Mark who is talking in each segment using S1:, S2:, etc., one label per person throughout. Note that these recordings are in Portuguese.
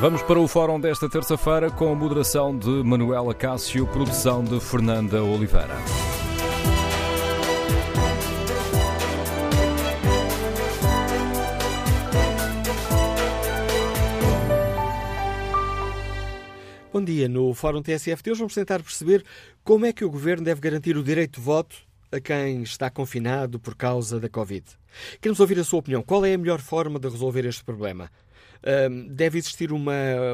S1: Vamos para o fórum desta terça-feira com a moderação de Manuela Cássio, produção de Fernanda Oliveira.
S2: Bom dia. No Fórum TSF de hoje vamos tentar perceber como é que o Governo deve garantir o direito de voto a quem está confinado por causa da Covid. Queremos ouvir a sua opinião. Qual é a melhor forma de resolver este problema? Deve existir uma,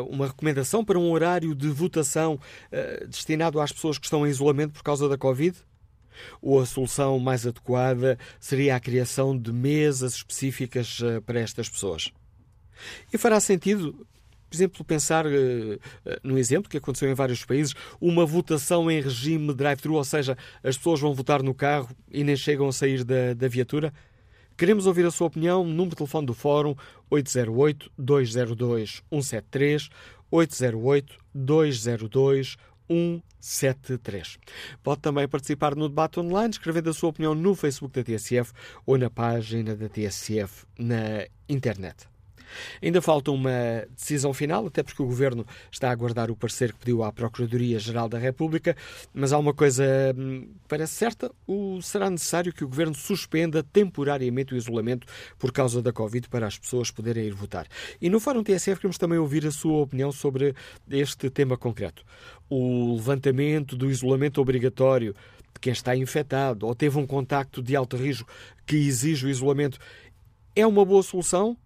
S2: uma recomendação para um horário de votação uh, destinado às pessoas que estão em isolamento por causa da Covid? Ou a solução mais adequada seria a criação de mesas específicas uh, para estas pessoas? E fará sentido por exemplo, pensar uh, no exemplo que aconteceu em vários países, uma votação em regime drive-thru, ou seja, as pessoas vão votar no carro e nem chegam a sair da, da viatura? Queremos ouvir a sua opinião. Número de telefone do Fórum 808-202-173, 808-202-173. Pode também participar no debate online, escrevendo a sua opinião no Facebook da TSF ou na página da TSF na internet. Ainda falta uma decisão final, até porque o Governo está a aguardar o parecer que pediu à Procuradoria-Geral da República, mas há uma coisa hum, parece certa, o, será necessário que o Governo suspenda temporariamente o isolamento por causa da Covid para as pessoas poderem ir votar. E no Fórum TSF queremos também ouvir a sua opinião sobre este tema concreto. O levantamento do isolamento obrigatório de quem está infectado ou teve um contacto de alto risco que exige o isolamento é uma boa solução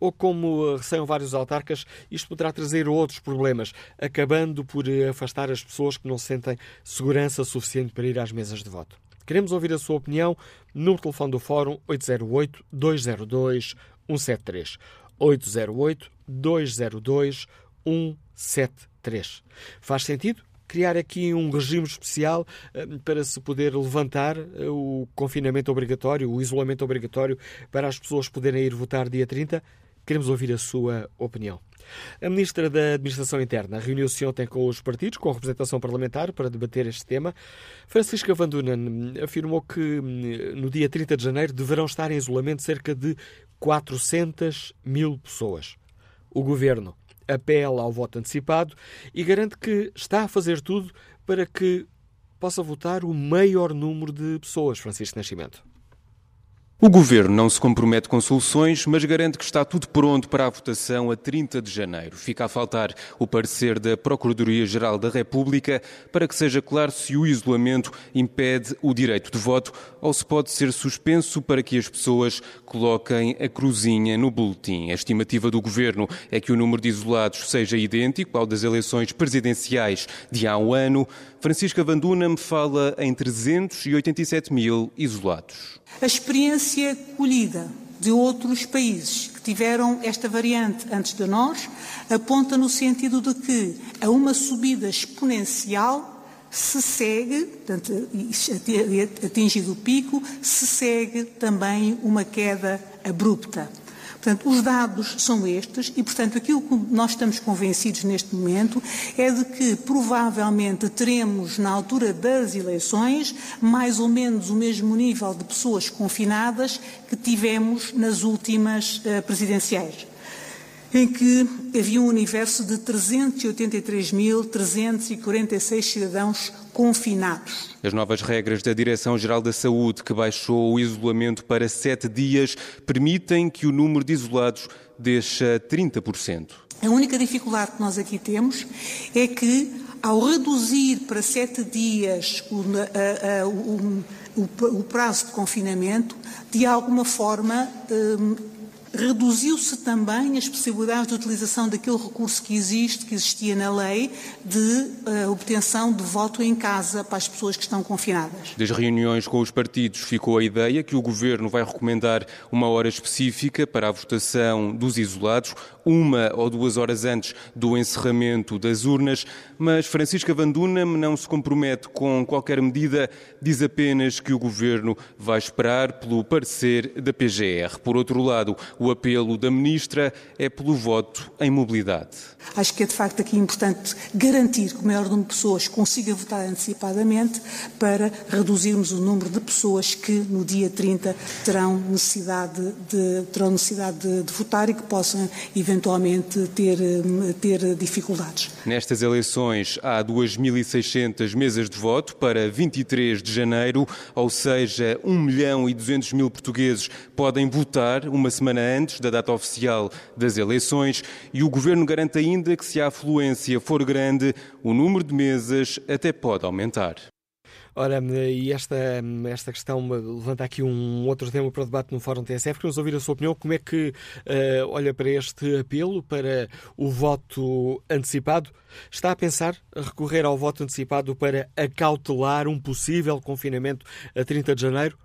S2: ou como receiam vários autarcas, isto poderá trazer outros problemas, acabando por afastar as pessoas que não sentem segurança suficiente para ir às mesas de voto. Queremos ouvir a sua opinião no telefone do Fórum 808-202-173. 808-202-173. Faz sentido? criar aqui um regime especial eh, para se poder levantar eh, o confinamento obrigatório, o isolamento obrigatório, para as pessoas poderem ir votar dia 30? Queremos ouvir a sua opinião. A Ministra da Administração Interna reuniu-se ontem com os partidos, com representação parlamentar, para debater este tema. Francisca Van Dunen afirmou que hum, no dia 30 de janeiro deverão estar em isolamento cerca de 400 mil pessoas. O Governo apela ao voto antecipado e garante que está a fazer tudo para que possa votar o maior número de pessoas, Francisco Nascimento.
S3: O Governo não se compromete com soluções, mas garante que está tudo pronto para a votação a 30 de janeiro. Fica a faltar o parecer da Procuradoria-Geral da República para que seja claro se o isolamento impede o direito de voto ou se pode ser suspenso para que as pessoas coloquem a cruzinha no boletim. A estimativa do Governo é que o número de isolados seja idêntico ao das eleições presidenciais de há um ano. Francisca Vanduna me fala em 387 mil isolados.
S4: A experiência colhida de outros países que tiveram esta variante antes de nós aponta no sentido de que a uma subida exponencial se segue, portanto, atingido o pico, se segue também uma queda abrupta. Portanto, os dados são estes e, portanto, aquilo que nós estamos convencidos neste momento é de que provavelmente teremos, na altura das eleições, mais ou menos o mesmo nível de pessoas confinadas que tivemos nas últimas uh, presidenciais em que havia um universo de 383.346 cidadãos confinados.
S3: As novas regras da Direção-Geral da Saúde, que baixou o isolamento para sete dias, permitem que o número de isolados deixa 30%.
S4: A única dificuldade que nós aqui temos é que, ao reduzir para sete dias o, a, a, o, o, o prazo de confinamento, de alguma forma. Hum, Reduziu-se também as possibilidades de utilização daquele recurso que existe, que existia na lei, de uh, obtenção de voto em casa para as pessoas que estão confinadas.
S3: Das reuniões com os partidos ficou a ideia que o Governo vai recomendar uma hora específica para a votação dos isolados, uma ou duas horas antes do encerramento das urnas, mas Francisca Vanduna não se compromete com qualquer medida, diz apenas que o Governo vai esperar pelo parecer da PGR. Por outro lado, o apelo da Ministra é pelo voto em mobilidade.
S4: Acho que é de facto aqui importante garantir que o maior número de pessoas consiga votar antecipadamente para reduzirmos o número de pessoas que no dia 30 terão necessidade de, terão necessidade de, de votar e que possam eventualmente eventualmente ter, ter dificuldades.
S3: Nestas eleições há 2.600 mesas de voto para 23 de janeiro, ou seja, 1 milhão e 200 mil portugueses podem votar uma semana antes da data oficial das eleições e o Governo garante ainda que se a afluência for grande, o número de mesas até pode aumentar.
S2: Ora, e esta, esta questão levanta aqui um outro tema para o debate no Fórum TSF. Queremos ouvir a sua opinião. Como é que uh, olha para este apelo para o voto antecipado? Está a pensar recorrer ao voto antecipado para acautelar um possível confinamento a 30 de janeiro?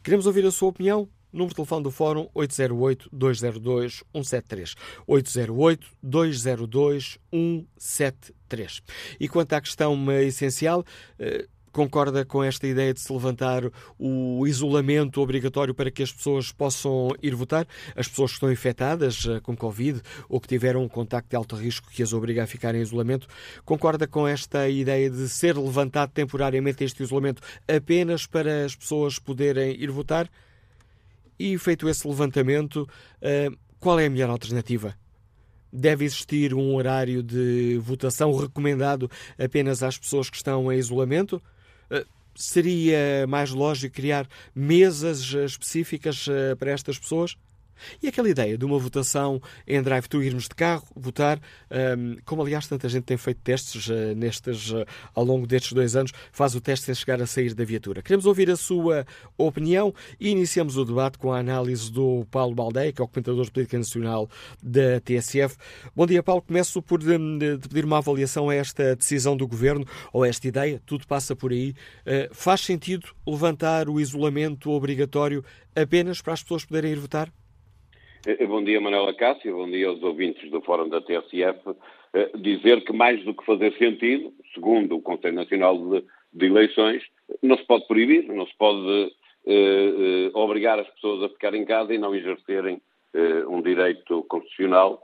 S2: Queremos ouvir a sua opinião. Número de telefone do Fórum 808-202-173. 808-202-173. E quanto à questão essencial, uh, concorda com esta ideia de se levantar o isolamento obrigatório para que as pessoas possam ir votar? As pessoas que estão infectadas eh, com Covid ou que tiveram um contacto de alto risco que as obriga a ficar em isolamento, concorda com esta ideia de ser levantado temporariamente este isolamento apenas para as pessoas poderem ir votar? E feito esse levantamento, eh, qual é a melhor alternativa? Deve existir um horário de votação recomendado apenas às pessoas que estão em isolamento? Eh, seria mais lógico criar mesas eh, específicas eh, para estas pessoas? E aquela ideia de uma votação em drive-thru, irmos de carro, votar, um, como aliás tanta gente tem feito testes uh, nestes, uh, ao longo destes dois anos, faz o teste sem chegar a sair da viatura. Queremos ouvir a sua opinião e iniciamos o debate com a análise do Paulo Baldeia, que é o comentador de política nacional da TSF. Bom dia, Paulo. Começo por de, de pedir uma avaliação a esta decisão do Governo, ou a esta ideia, tudo passa por aí. Uh, faz sentido levantar o isolamento obrigatório apenas para as pessoas poderem ir votar?
S5: Eh, bom dia, Manuela Cássio, bom dia aos ouvintes do Fórum da TSF. Eh, dizer que mais do que fazer sentido, segundo o Conselho Nacional de, de Eleições, não se pode proibir, não se pode eh, obrigar as pessoas a ficar em casa e não exercerem um direito constitucional,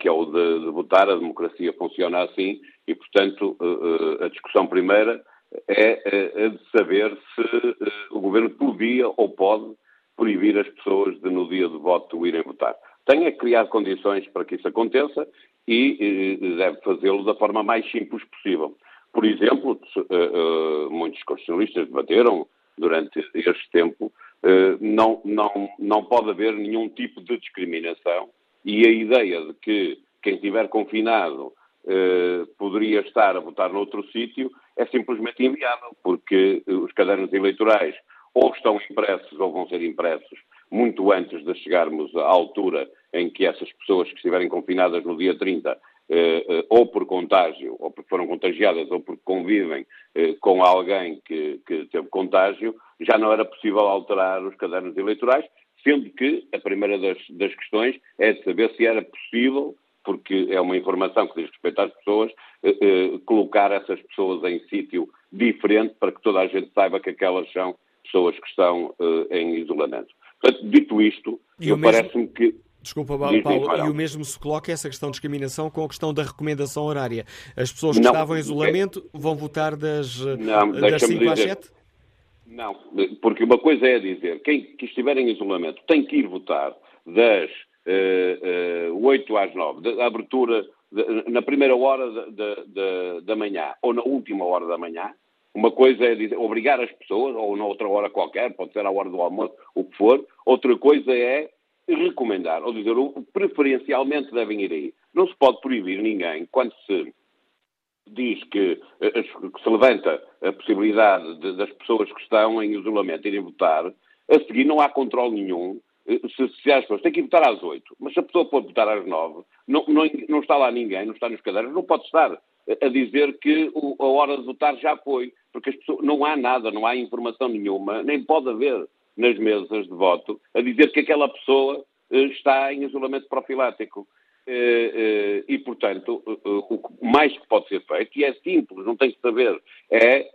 S5: que é o de, de, votar. A democracia funciona assim e, portanto, a discussão primeira é a de saber se o Governo podia ou pode proibir as pessoas de, no dia de voto, irem votar. Tem é criar condições para que isso aconteça e eh, deve fazê-lo da forma mais simples possível. Por exemplo, uh, uh, muitos constitucionalistas debateram durante este tempo, uh, não, não, não pode haver nenhum tipo de discriminação e a ideia de que quem estiver confinado poderia estar a votar noutro sítio é simplesmente inviável, porque os cadernos eleitorais ou estão impressos ou vão ser impressos muito antes de chegarmos à altura em que essas pessoas que estiverem confinadas no dia 30, eh, eh, ou por contágio, ou porque foram contagiadas, ou porque convivem eh, com alguém que, que teve contágio, já não era possível alterar os cadernos eleitorais, sendo que a primeira das, das questões é de saber se era possível porque é uma informação que diz respeito às pessoas, eh, eh, colocar essas pessoas em sítio diferente para que toda a gente saiba que aquelas são pessoas que estão uh, em isolamento. Portanto, dito isto, parece-me que.
S2: Desculpa, Paulo, e o mesmo se coloca essa questão de discriminação com a questão da recomendação horária. As pessoas que não, estavam em isolamento é... vão votar das, não, das 5 às 7?
S5: Não, porque uma coisa é dizer, quem que estiver em isolamento tem que ir votar das uh, uh, 8 às 9, da abertura, de, na primeira hora de, da manhã ou na última hora da manhã, uma coisa é dizer, obrigar as pessoas, ou noutra hora qualquer, pode ser à hora do almoço, o que for. Outra coisa é recomendar, ou dizer, preferencialmente devem ir aí. Não se pode proibir ninguém, quando se diz que, eh, que se levanta a possibilidade de, das pessoas que estão em isolamento irem votar, a seguir não há controle nenhum eh, se, se as pessoas têm que votar às oito, mas se a pessoa pode votar às nove, não, não, não está lá ninguém, não está nos cadernos, não pode estar a dizer que a hora de votar já foi, porque pessoas, não há nada, não há informação nenhuma, nem pode haver nas mesas de voto, a dizer que aquela pessoa eh, está em isolamento profilático. Eh, eh, e, portanto, o mais que pode ser feito, e é simples, não tem que saber, é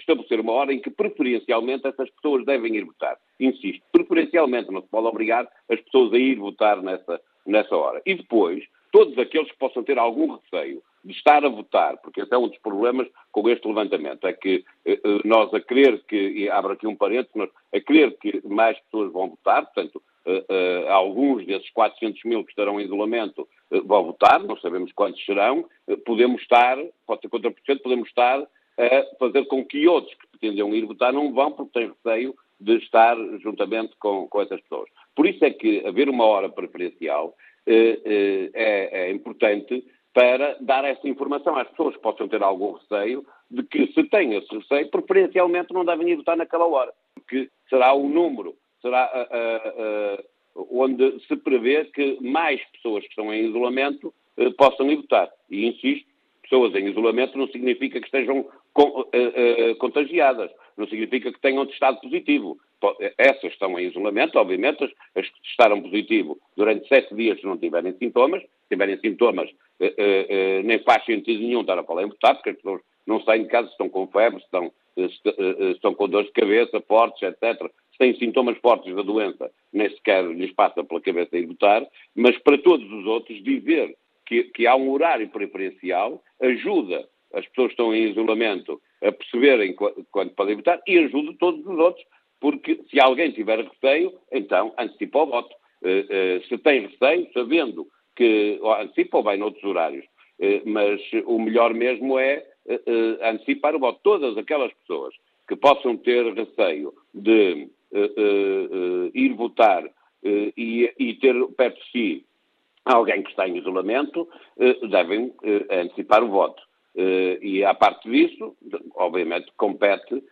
S5: estabelecer uma hora em que preferencialmente essas pessoas devem ir votar. Insisto, preferencialmente, não se pode obrigar as pessoas a ir votar nessa, nessa hora. E depois, todos aqueles que possam ter algum receio de estar a votar, porque esse é um dos problemas com este levantamento, é que eh, eh, nós a querer que, e abro aqui um parênteses, mas a querer que mais pessoas vão votar, portanto, uh, alguns desses 400 mil que estarão em isolamento vão votar, não sabemos quantos serão, podemos estar, pode ser contra podemos estar a fazer com que outros que pretendiam ir votar não vão porque têm receio de estar juntamente com, com essas pessoas. Por isso é que haver uma hora preferencial é, é importante para dar essa informação às pessoas que possam ter algum receio de que, se têm esse receio, preferencialmente não devem ir votar naquela hora, porque será o número, será uh, onde se prevê que mais pessoas que estão em isolamento possam ir votar. E insisto, pessoas em isolamento não significa que estejam contagiadas, não significa que tenham testado positivo. Essas estão em isolamento, obviamente, as que testaram positivo durante sete dias se não tiverem sintomas, tiverem sintomas, eh, eh, eh, nem faz sentido nenhum estar a falar em votar, porque as pessoas não saem de casa, estão com febre, estão, estão com dores de cabeça fortes, etc. Se têm sintomas fortes da doença, nem sequer lhes passa pela cabeça ir votar, mas para todos os outros, dizer que, que há um horário preferencial ajuda as pessoas que estão em isolamento a perceberem quando podem votar e ajuda todos os outros, porque se alguém tiver receio, então antecipa o voto. Se tem receio, sabendo que antecipa ou vai noutros horários, eh, mas o melhor mesmo é eh, eh, antecipar o voto. Todas aquelas pessoas que possam ter receio de ir votar e, ter perto de si alguém que está em isolamento, devem antecipar o voto. E, à parte disso, obviamente, compete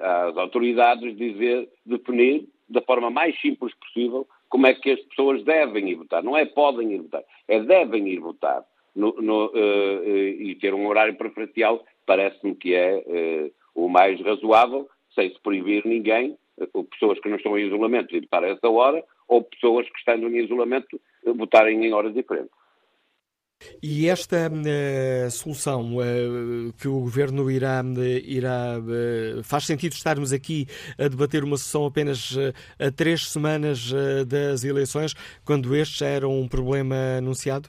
S5: às autoridades dizer, definir da forma mais simples possível como é que as pessoas devem ir votar. Não é podem ir votar, é devem ir votar. No, no, uh, e ter um horário preferencial parece-me que é uh, o mais razoável, sem se proibir ninguém, uh, pessoas que não estão em isolamento ir votar a essa hora, ou pessoas que estando em isolamento votarem em horas diferentes.
S2: E esta uh, solução uh, que o Governo irá, uh, irá faz sentido estarmos aqui a debater uma sessão apenas a três semanas das eleições, quando este era um problema anunciado?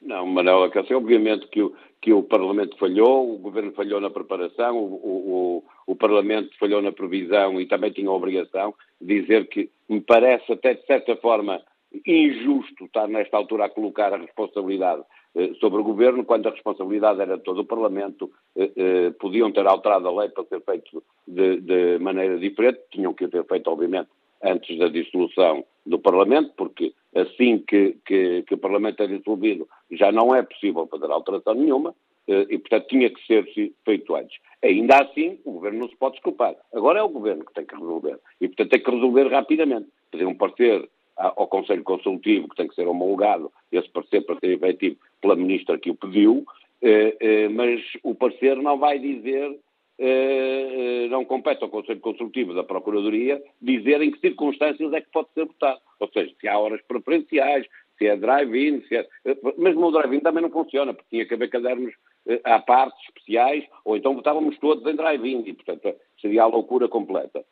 S5: Não, Manuela Cássio, obviamente que o, que o Parlamento falhou, o Governo falhou na preparação, o, o, o Parlamento falhou na previsão e também tinha a obrigação de dizer que me parece até de certa forma injusto estar nesta altura a colocar a responsabilidade eh, sobre o Governo, quando a responsabilidade era de todo o Parlamento, eh, eh, podiam ter alterado a lei para ser feito de, de, maneira diferente, tinham que ter feito, obviamente, antes da dissolução do Parlamento, porque assim que, que, que o Parlamento é dissolvido já não é possível fazer alteração nenhuma, e, portanto, tinha que ser feito antes. Ainda assim, o Governo não se pode desculpar. Agora é o Governo que tem que resolver. E, portanto, tem que resolver rapidamente. Fazer um parecer ao Conselho Consultivo, que tem que ser homologado, esse parecer para ser efetivo pela Ministra que o pediu, eh, eh, mas o parecer não vai dizer, eh, não compete ao Conselho Consultivo da Procuradoria dizer em que circunstâncias é que pode ser votado. Ou seja, se há horas preferenciais, se é drive-in, se é... Mas o drive-in também não funciona, porque tinha que haver cadernos à parte especiais, ou então votávamos todos em drive-in, e portanto seria a loucura completa.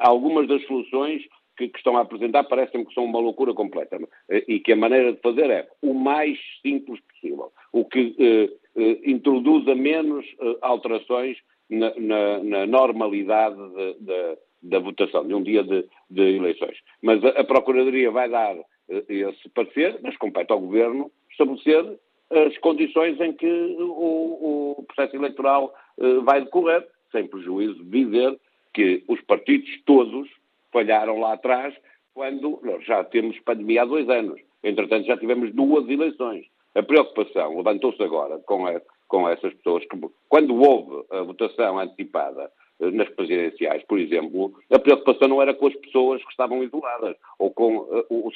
S5: Algumas das soluções que, que estão a apresentar parecem que são uma loucura completa eh, e que a maneira de fazer é o mais simples possível, o que eh, eh, introduza menos eh, alterações na, na, na normalidade de, de, da votação, de um dia de, de eleições. Mas a, a, Procuradoria vai dar eh, esse parecer, mas compete ao Governo estabelecer as condições em que o, o processo eleitoral eh, vai decorrer, sem prejuízo de dizer que os partidos todos falharam lá atrás, quando já temos pandemia há dois anos. Entretanto, já tivemos duas eleições. A preocupação levantou-se agora com, a, com essas pessoas que, quando houve a votação antecipada eh, nas presidenciais, por exemplo, a preocupação não era com as pessoas que estavam isoladas, ou com uh, o,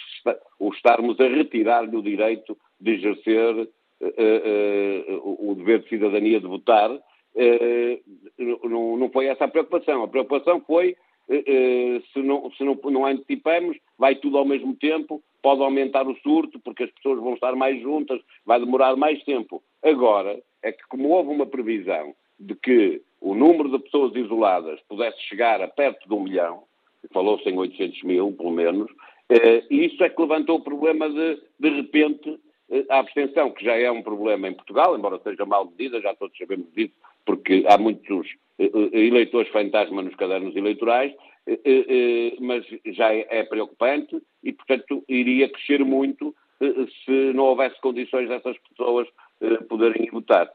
S5: o, estarmos a retirar-lhe o direito de exercer uh, uh, o dever de cidadania de votar. não, não foi essa a preocupação. A preocupação foi se, não, se não, não antecipamos, vai tudo ao mesmo tempo, pode aumentar o surto, porque as pessoas vão estar mais juntas, vai demorar mais tempo. Agora, é que como houve uma previsão de que o número de pessoas isoladas pudesse chegar a perto de um milhão, falou-se em 800 mil, pelo menos, eh, isso é que levantou o problema de, de repente, a abstenção, que já é um problema em Portugal, embora seja mal medida, já todos sabemos disso, porque há muitos eh, eh, eleitores fantasma nos cadernos eleitorais, mas já é preocupante e, portanto, iria crescer muito se não houvesse condições dessas pessoas poderem votar.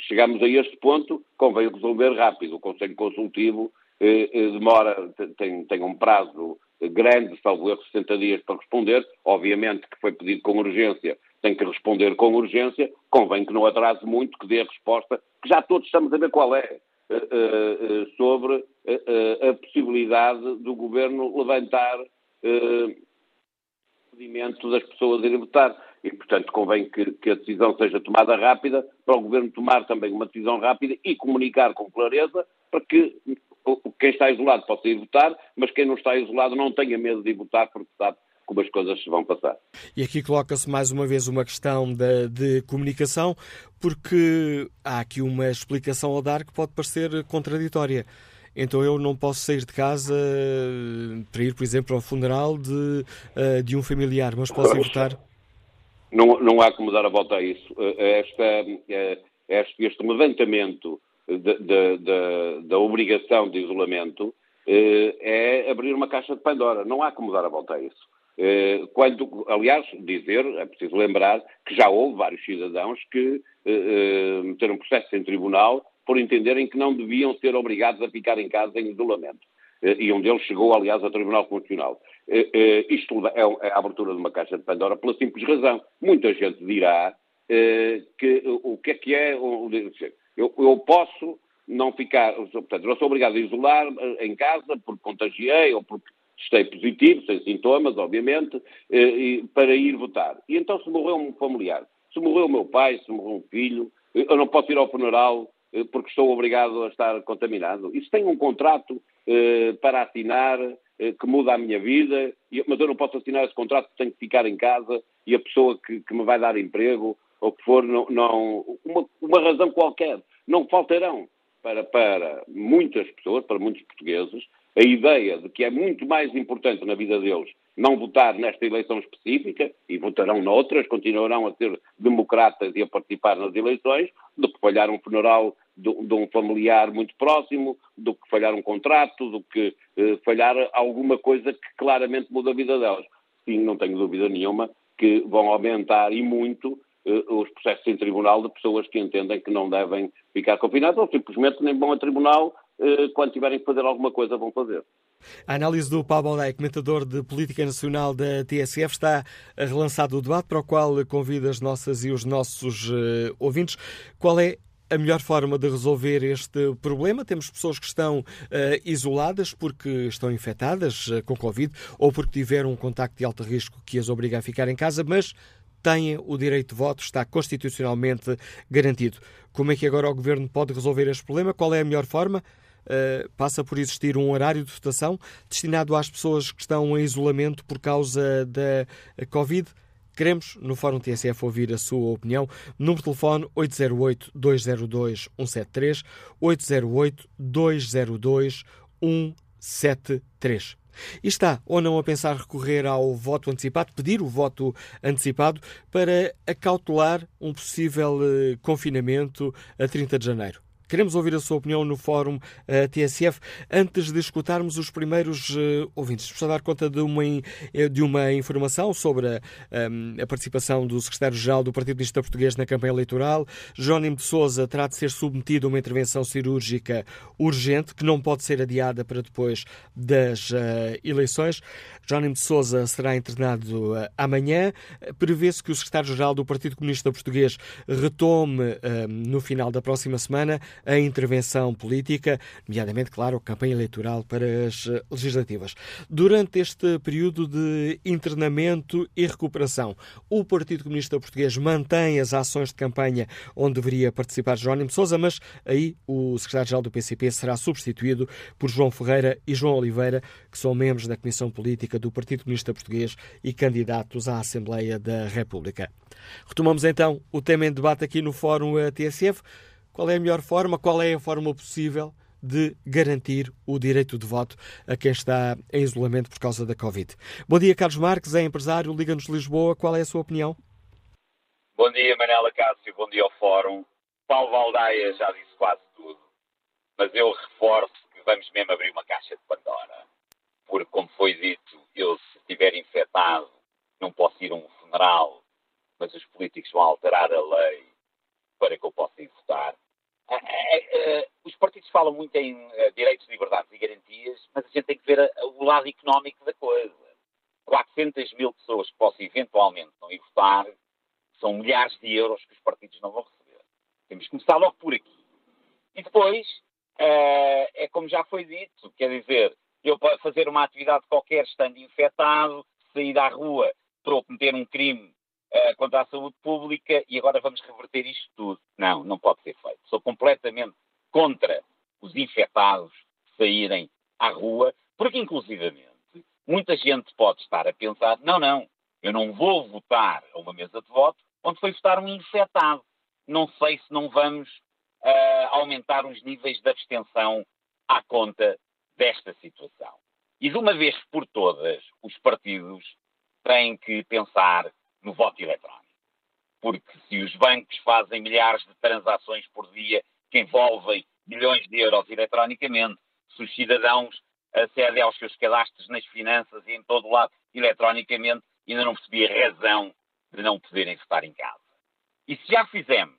S5: Chegamos a este ponto, convém resolver rápido. O Conselho Consultivo demora, tem, tem um prazo grande, salvo erro, 60 dias para responder. Obviamente que foi pedido com urgência, tem que responder com urgência. Convém que não atrase muito, que dê a resposta, que já todos estamos a ver qual é, uh, uh, sobre uh, a possibilidade do governo levantar impedimento das pessoas irem votar. E, portanto, convém que, que, a decisão seja tomada rápida, para o Governo tomar também uma decisão rápida e comunicar com clareza para que quem está isolado possa ir votar, mas quem não está isolado não tenha medo de ir votar porque sabe como as coisas se vão passar.
S2: E aqui coloca-se mais uma vez uma questão de, de, comunicação, porque há aqui uma explicação a dar que pode parecer contraditória. Então eu não posso sair de casa para ir, por exemplo, ao funeral de, eh, de um familiar, mas posso ir votar?
S5: Não, não há como dar a volta a isso. Eh, esta, eh, este, este levantamento da obrigação de isolamento é abrir uma caixa de Pandora. Não há como dar a volta a isso. Eh, quando, aliás, dizer, é preciso lembrar que já houve vários cidadãos que eh, meteram processo em tribunal por entenderem que não deviam ser obrigados a ficar em casa em isolamento. E um deles chegou, aliás, ao Tribunal Constitucional. Isto é, é a abertura de uma caixa de Pandora pela simples razão. Muita gente dirá que o que é que é eu, eu posso não ficar, portanto, não sou obrigado a isolar eh, em casa porque contagiei ou porque estei positivo, sem sintomas, obviamente, eh, para ir votar. E então se morreu um familiar, se morreu o meu pai, se morreu um filho, eu não posso ir ao funeral eh, porque estou obrigado a estar contaminado. Isso tem um contrato para assinar que muda a minha vida, mas eu não posso assinar esse contrato, tenho que ficar em casa e a pessoa que, que me vai dar emprego ou que for, não, não uma, uma, razão qualquer, não faltarão para, para muitas pessoas, para muitos portugueses, a ideia de que é muito mais importante na vida deles não votar nesta eleição específica, e votarão noutras, continuarão a ser democratas e a participar nas eleições, do que falhar um funeral de, de um familiar muito próximo, do que falhar um contrato, do que eh, falhar alguma coisa que claramente muda a vida delas. Sim, não tenho dúvida nenhuma que vão aumentar e muito eh, os processos em tribunal de pessoas que entendem que não devem ficar confinadas ou simplesmente nem vão a tribunal quando tiverem que fazer alguma coisa vão fazer.
S2: A análise do Paulo Balday, comentador de Política Nacional da TSF, está relançado o debate para o qual convida as nossas e os nossos uh, ouvintes. Qual é a melhor forma de resolver este problema? Temos pessoas que estão uh, isoladas porque estão infectadas uh, com Covid ou porque tiveram um contacto de alto risco que as obriga a ficar em casa, mas têm o direito de voto, está constitucionalmente garantido. Como é que agora o Governo pode resolver este problema? Qual é a melhor forma? Uh, passa por existir um horário de votação destinado às pessoas que estão em isolamento por causa da Covid. Queremos, no Fórum TSF, ouvir a sua opinião. Número de telefone 808-202-173, 808-202-173. E está ou não a pensar recorrer ao voto antecipado, pedir o voto antecipado para acautelar um possível eh, confinamento a 30 de janeiro? Queremos ouvir a sua opinião no Fórum uh, eh, TSF antes de escutarmos os primeiros uh, ouvintes. Precisa dar conta de uma, de uma informação sobre a, um, a participação do secretário-geral do Partido Comunista Português na campanha eleitoral. Jónimo de Sousa terá de ser submetido a uma intervenção cirúrgica urgente que não pode ser adiada para depois das uh, eleições. Jónimo de Sousa será internado amanhã. Prevê-se que o secretário-geral do Partido Comunista Português retome no final da próxima semana a intervenção política, nomeadamente, claro, a campanha eleitoral para as eh, legislativas. Durante este período de internamento e recuperação, o Partido Comunista Português mantém as ações de campanha onde deveria participar Jerónimo Sousa, mas aí o secretário-geral do PCP será substituído por João Ferreira e João Oliveira, que são membros da Comissão Política do Partido Comunista Português e candidatos à Assembleia da República. Retomamos então o tema em debate aqui no Fórum TSF. Qual é a melhor forma? Qual é a forma possível de garantir o direito de voto a quem está em isolamento por causa da Covid? Bom dia, Carlos Marques, é empresário, Liga-nos Lisboa. Qual é a sua opinião?
S6: Bom dia, Manela Cássio, bom dia ao Fórum. Paulo Valdaia já disse quase tudo, mas eu reforço que vamos mesmo abrir uma caixa de Pandora. Porque, como foi dito, eu, se estiver infectado, não posso ir a um funeral, mas os políticos vão alterar a lei para que eu possa ir votar. É, é, é, os partidos falam muito em direitos, liberdades e garantias, mas a gente tem que ver o lado económico da coisa. 400 mil pessoas que possam eventualmente não ir votar são milhares de euros que os partidos não vão receber. Temos que começar logo por aqui. E depois, é como já foi dito, quer dizer, eu para fazer uma atividade qualquer estando infectado, sair à rua para cometer um crime uh, contra a saúde pública e agora vamos reverter isto tudo. Não, não pode ser feito. Sou completamente contra os infectados saírem à rua, porque inclusivamente muita gente pode estar a pensar, não, não, eu não vou votar a uma mesa de voto onde foi votar um infectado. Não sei se não vamos uh, aumentar os níveis de abstenção à conta desta situação. E de uma vez por todas, os partidos têm que pensar no voto eletrónico. Porque se os bancos fazem milhares de transações por dia que envolvem milhões de euros eletronicamente, se os cidadãos acedem aos seus cadastros nas finanças e em todo o lado eletronicamente, ainda não percebi a razão de não poderem votar em casa. E se já fizemos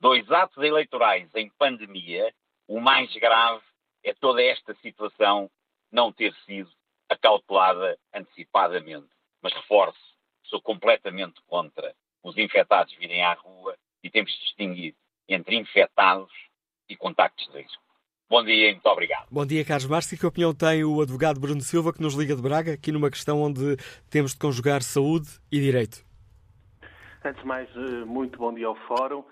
S6: dois atos eleitorais em pandemia, o mais grave é toda esta situação não ter sido acautelada antecipadamente. Mas reforço, sou completamente contra os infectados virem à rua e temos de distinguir entre infectados e contactos de risco. Bom dia e muito obrigado.
S2: Bom dia, Carlos Marques. Que opinião tem o advogado Bruno Silva, que nos liga de Braga, aqui numa questão onde temos de conjugar saúde e direito?
S7: Antes de mais, eh, muito bom dia ao Fórum.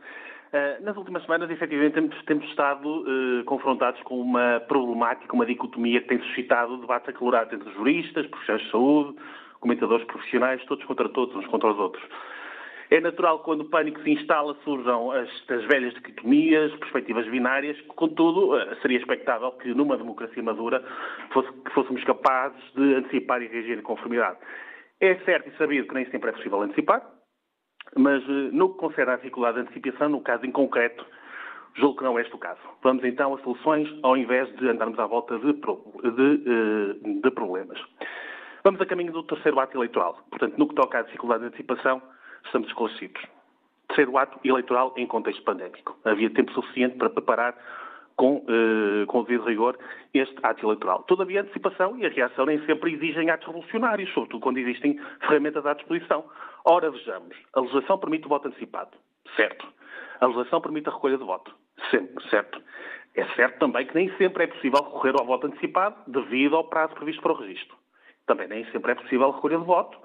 S7: Eh, nas últimas semanas, efetivamente, temos, temos estado uh, confrontados com uma problemática, uma dicotomia que tem suscitado debates acalorados entre juristas, profissionais de saúde, comentadores profissionais, todos contra todos, uns contra os outros. É natural que quando o pânico se instala surjam as, as velhas dicotomias, perspectivas binárias, contudo, uh, seria expectável que numa democracia madura fosse, que fôssemos capazes de antecipar e reagir em conformidade. É certo e sabido que nem sempre é possível antecipar, mas eh, no que concerne à dificuldade de antecipação, no caso em concreto, julgo que não é este o caso. Vamos então a soluções ao invés de andarmos à volta de, de, eh, de problemas. Vamos a caminho do terceiro ato eleitoral. Portanto, no que toca à dificuldade de antecipação, estamos esclarecidos. Terceiro ato eleitoral em contexto pandémico. Havia tempo suficiente para preparar com, eh, com devido rigor este ato eleitoral. Todavia, a antecipação e a reação nem sempre exigem atos revolucionários, sobretudo quando existem ferramentas à disposição. Ora, vejamos, a legislação permite o voto antecipado, certo. A legislação permite a recolha de voto, sempre, certo. É certo também que nem sempre é possível recorrer ao voto antecipado devido ao prazo previsto para o registro. Também nem sempre é possível a recolha de voto,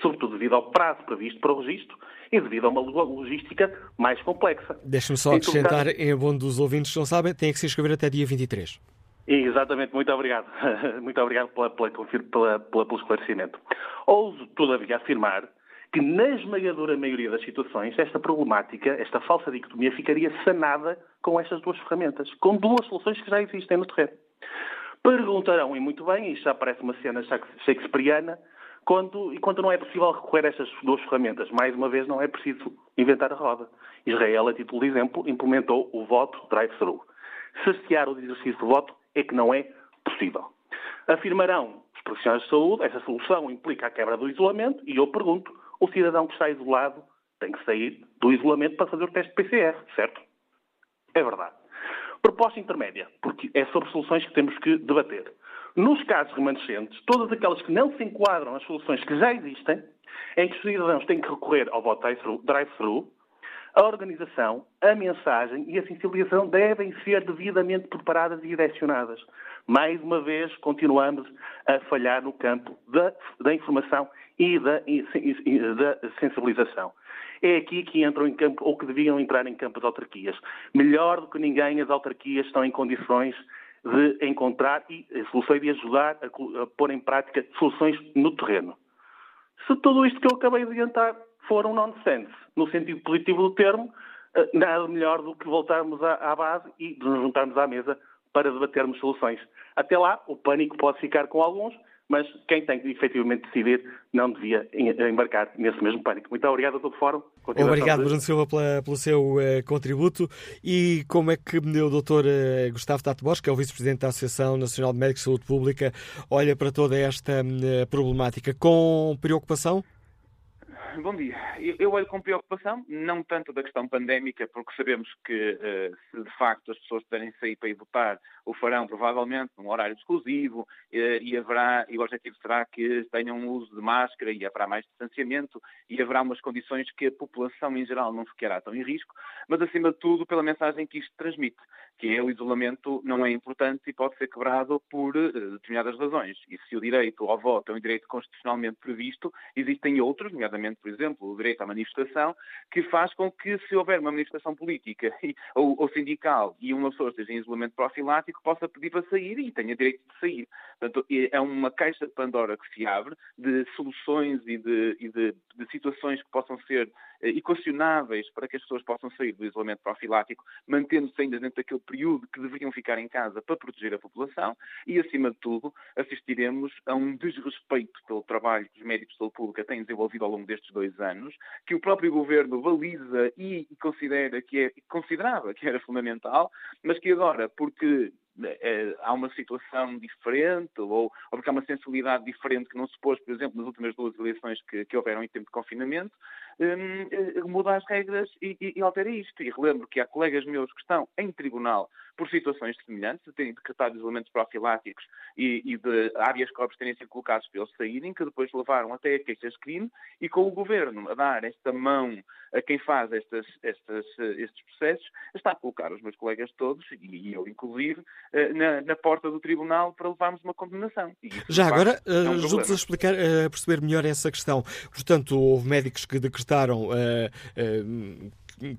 S7: sobretudo devido ao prazo previsto para o registro e devido a uma logística mais complexa.
S2: Deixe-me só acrescentar, caso... em bom dos ouvintes não sabem, tem que se inscrever até dia 23.
S7: Exatamente, muito obrigado. Muito obrigado pela, pela, pela, pelo esclarecimento. Ouso, todavia, afirmar que, na esmagadora maioria das situações, esta problemática, esta falsa dicotomia, ficaria sanada com estas duas ferramentas, com duas soluções que já existem no terreno. Perguntarão, e muito bem, isto já parece uma cena shakespeariana, quando, e quando não é possível recorrer a estas duas ferramentas. Mais uma vez, não é preciso inventar a roda. Israel, a título de exemplo, implementou o voto drive-thru. Cercear o exercício do voto é que não é possível. Afirmarão os profissionais de saúde, essa solução implica a quebra do isolamento, e eu pergunto, o cidadão que está isolado tem que sair do isolamento para fazer o teste PCR, certo? É verdade. Proposta intermédia, porque é sobre soluções que temos que debater. Nos casos remanescentes, todas aquelas que não se enquadram nas soluções que já existem, em que os cidadãos têm que recorrer ao voto drive-thru, a organização, a mensagem e a sensibilização devem ser devidamente preparadas e direcionadas. Mais uma vez, continuamos a falhar no campo da, da informação e da, da, sensibilização. É aqui que entram em campo, ou que deviam entrar em campo as autarquias. Melhor do que ninguém, as autarquias estão em condições de encontrar e soluções de ajudar a, a pôr em prática soluções no terreno. Se tudo isto que eu acabei de adiantar for um nonsense, no sentido positivo do termo, eh, nada melhor do que voltarmos à, base e nos juntarmos à mesa para debatermos soluções. Até lá, o pânico pode ficar com alguns, mas quem tem que efetivamente decidir não devia embarcar nesse mesmo pânico. Muito obrigado a todo o fórum.
S2: Obrigado, Bruno Silva, pela, pelo seu uh, contributo. E como é que o doutor uh, Gustavo Tato Bosch, que é o vice-presidente da Associação Nacional de Médicos de Saúde Pública, olha para toda esta uh, problemática? Com preocupação?
S8: Bom dia. Eu, olho com preocupação, não tanto da questão pandémica, porque sabemos que uh, se de facto as pessoas puderem sair para ir votar, o farão provavelmente num horário exclusivo uh, e haverá, e o objetivo será que tenham uso de máscara e haverá mais distanciamento e haverá umas condições que a população em geral não ficará tão em risco, mas acima de tudo pela mensagem que isto transmite, que é o isolamento não é importante e pode ser quebrado por uh, determinadas razões. E se o direito ao voto é um direito constitucionalmente previsto, existem outros, nomeadamente por exemplo, o direito à manifestação, que faz com que, se houver uma manifestação política ou, ou, sindical e uma pessoa esteja em isolamento profilático, possa pedir para sair e tenha direito de sair. Portanto, é uma caixa de Pandora que se abre de soluções e de, e de, de situações que possam ser eh, equacionáveis para que as pessoas possam sair do isolamento profilático, mantendo-se ainda dentro daquele período que deveriam ficar em casa para proteger a população. E, acima de tudo, assistiremos a um desrespeito pelo trabalho que os médicos de saúde pública têm desenvolvido ao longo destes dois anos, que o próprio governo baliza e considera que é, considerava que era fundamental, mas que agora, porque é, há uma situação diferente ou, ou, porque há uma sensibilidade diferente que não se pôs, por exemplo, nas últimas duas eleições que, que houveram em tempo de confinamento, um, muda as regras e, e, e, altera isto. E relembro que há colegas meus que estão em tribunal por situações semelhantes, têm decretado isolamentos profiláticos e, e de habeas corpus terem sido colocados para eles saírem, que depois levaram até a queixas de crime, e com o governo a dar esta mão a quem faz estas, estas, estes processos, está a colocar os meus colegas todos, e eu inclusive, eh, na, na porta do tribunal para levarmos uma condenação.
S2: Já agora, é um ajude-nos a explicar, a perceber melhor essa questão. Portanto, houve médicos que decretaram uh,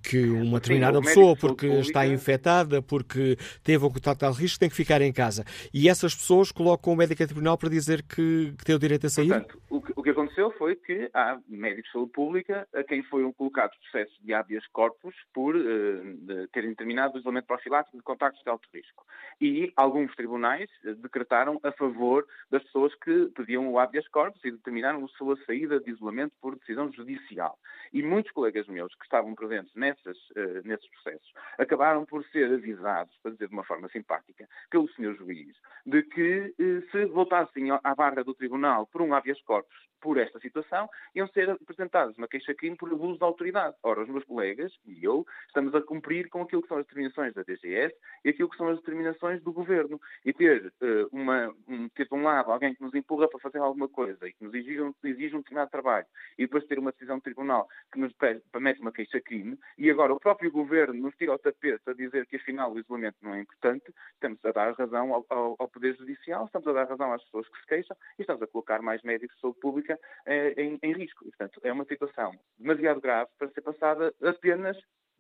S2: que uma determinada pessoa, porque está infectada, porque teve um contato de risco, tem que ficar em casa. E essas pessoas colocam o médico a tribunal para dizer que, que tem o direito a sair?
S8: Portanto, o que, o que aconteceu foi que há médicos de saúde pública a quem foram colocados processos de habeas corpus por uh, terem terminado o isolamento profilático de contactos de alto risco. E alguns tribunais uh, decretaram a favor das pessoas que pediam o habeas corpus e determinaram a sua saída de isolamento por decisão judicial. E muitos colegas meus que estavam presentes nessas, uh, nesses processos, acabaram por ser avisados, para dizer de uma forma simpática, pelo senhor juiz, de que uh, se voltassem à barra do tribunal por um habeas corpus por esta situação, iam ser apresentados uma queixa-crime por abuso de autoridade. Ora, os meus colegas e eu estamos a cumprir com aquilo que são as determinações da DGS e aquilo que são as determinações do governo. E ter, uh, uma, um, ter de um lado alguém que nos empurra para fazer alguma coisa e que nos exige um, exige um determinado trabalho e depois ter uma decisão de tribunal que nos mete uma queixa-crime, e agora o próprio governo nos tira o tapete a dizer que afinal o isolamento não é importante, estamos a dar razão ao, ao, ao Poder Judicial, estamos a dar razão às pessoas que se queixam e estamos a colocar mais médicos de saúde pública eh, em, em risco. E, portanto, é uma situação demasiado grave para ser passada apenas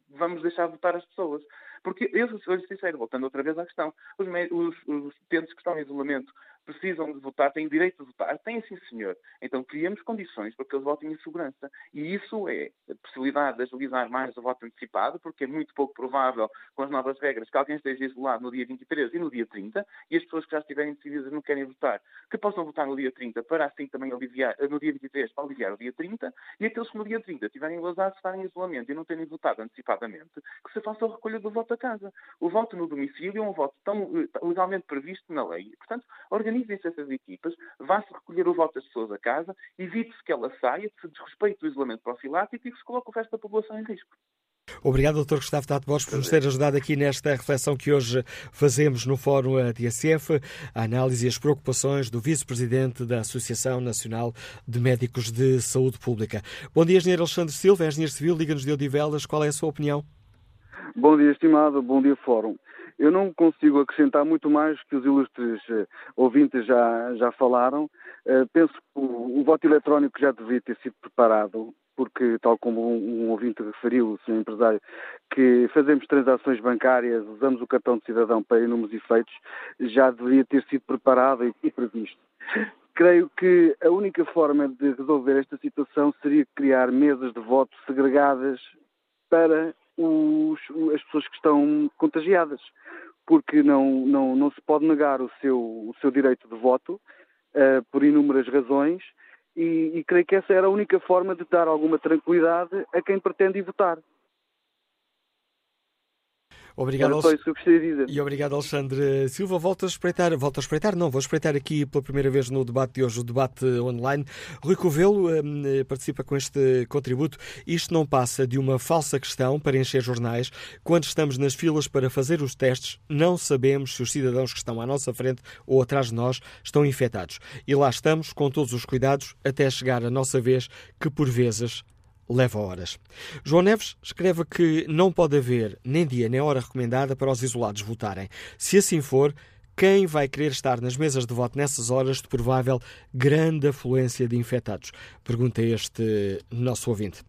S8: vamos deixar votar as pessoas. Porque eu sou sincero, voltando outra vez à questão, os, os, os que estão em isolamento precisam de votar, têm direito de votar? Têm sim, senhor. Então criamos condições para que eles votem em segurança. E isso é a possibilidade de agilizar mais o voto antecipado, porque é muito pouco provável, com as novas regras, que alguém esteja isolado no dia 23 e no dia 30, e as pessoas que já estiverem decididas não querem votar, que possam votar no dia 30 para assim também aliviar, no dia 23 para aliviar o dia 30, e aqueles que no dia 30 tiverem vazado, estarem em isolamento e não terem votado antecipadamente, que se faça a recolha do voto a casa. O voto no domicílio é um voto tão legalmente previsto na lei. Portanto, organizem-se essas equipas, vá-se recolher o voto das pessoas a casa, evite-se que ela saia, que se desrespeite o isolamento profilático e que se coloque o resto da população em risco.
S2: Obrigado, Dr. Gustavo Tato Borges, por nos ter ajudado aqui nesta reflexão que hoje fazemos no Fórum TSF, a análise e as preocupações do Vice-Presidente da Associação Nacional de Médicos de Saúde Pública. Bom dia, Engenheiro Alexandre Silva, engenheiro civil, Liga-nos de Odivelas, qual é a sua opinião?
S9: Bom dia, estimado, bom dia, Fórum. Eu não consigo acrescentar muito mais que os ilustres uh, ouvintes já, já falaram. Uh, penso que o, o, voto eletrónico já devia ter sido preparado, porque, tal como um, um ouvinte referiu, o senhor empresário, que fazemos transações bancárias, usamos o cartão de cidadão para inúmeros efeitos, já deveria ter sido preparado e, e previsto. Creio que a única forma de resolver esta situação seria criar mesas de voto segregadas para os, as pessoas que estão contagiadas, porque não, não, não se pode negar o seu, o seu direito de voto uh, por inúmeras razões, e, e creio que essa era a única forma de dar alguma tranquilidade a quem pretende votar.
S2: Obrigado,
S9: Era só isso que eu gostaria de dizer.
S2: E obrigado, Alexandre Silva. Volto a espreitar, volto a espreitar, não, vou espreitar aqui pela primeira vez no debate de hoje, o debate online. Rui Covelo um, participa com este contributo. Isto não passa de uma falsa questão para encher jornais. Quando estamos nas filas para fazer os testes, não sabemos se os cidadãos que estão à nossa frente ou atrás de nós estão infectados. E lá estamos, com todos os cuidados, até chegar a nossa vez, que por vezes leva horas. João Neves escreve que não pode haver nem dia nem hora recomendada para os isolados votarem. Se assim for, quem vai querer estar nas mesas de voto nessas horas de provável grande afluência de infectados? Pergunta este nosso ouvinte.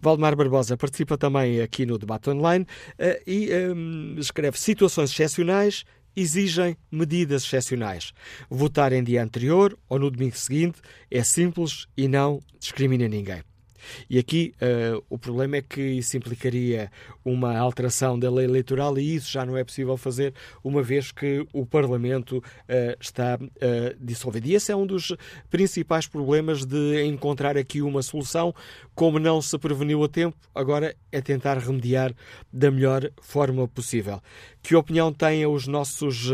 S2: Valdemar Barbosa participa também aqui no debate online eh, e um, escreve situações excepcionais exigem medidas excepcionais. Votar em dia anterior ou no domingo seguinte é simples e não discrimina ninguém. E aqui uh, o problema é que isso implicaria uma alteração da lei eleitoral e isso já não é possível fazer, uma vez que o Parlamento uh, está uh, dissolvido. E esse é um dos principais problemas de encontrar aqui uma solução. Como não se preveniu a tempo, agora é tentar remediar da melhor forma possível. Que opinião têm os nossos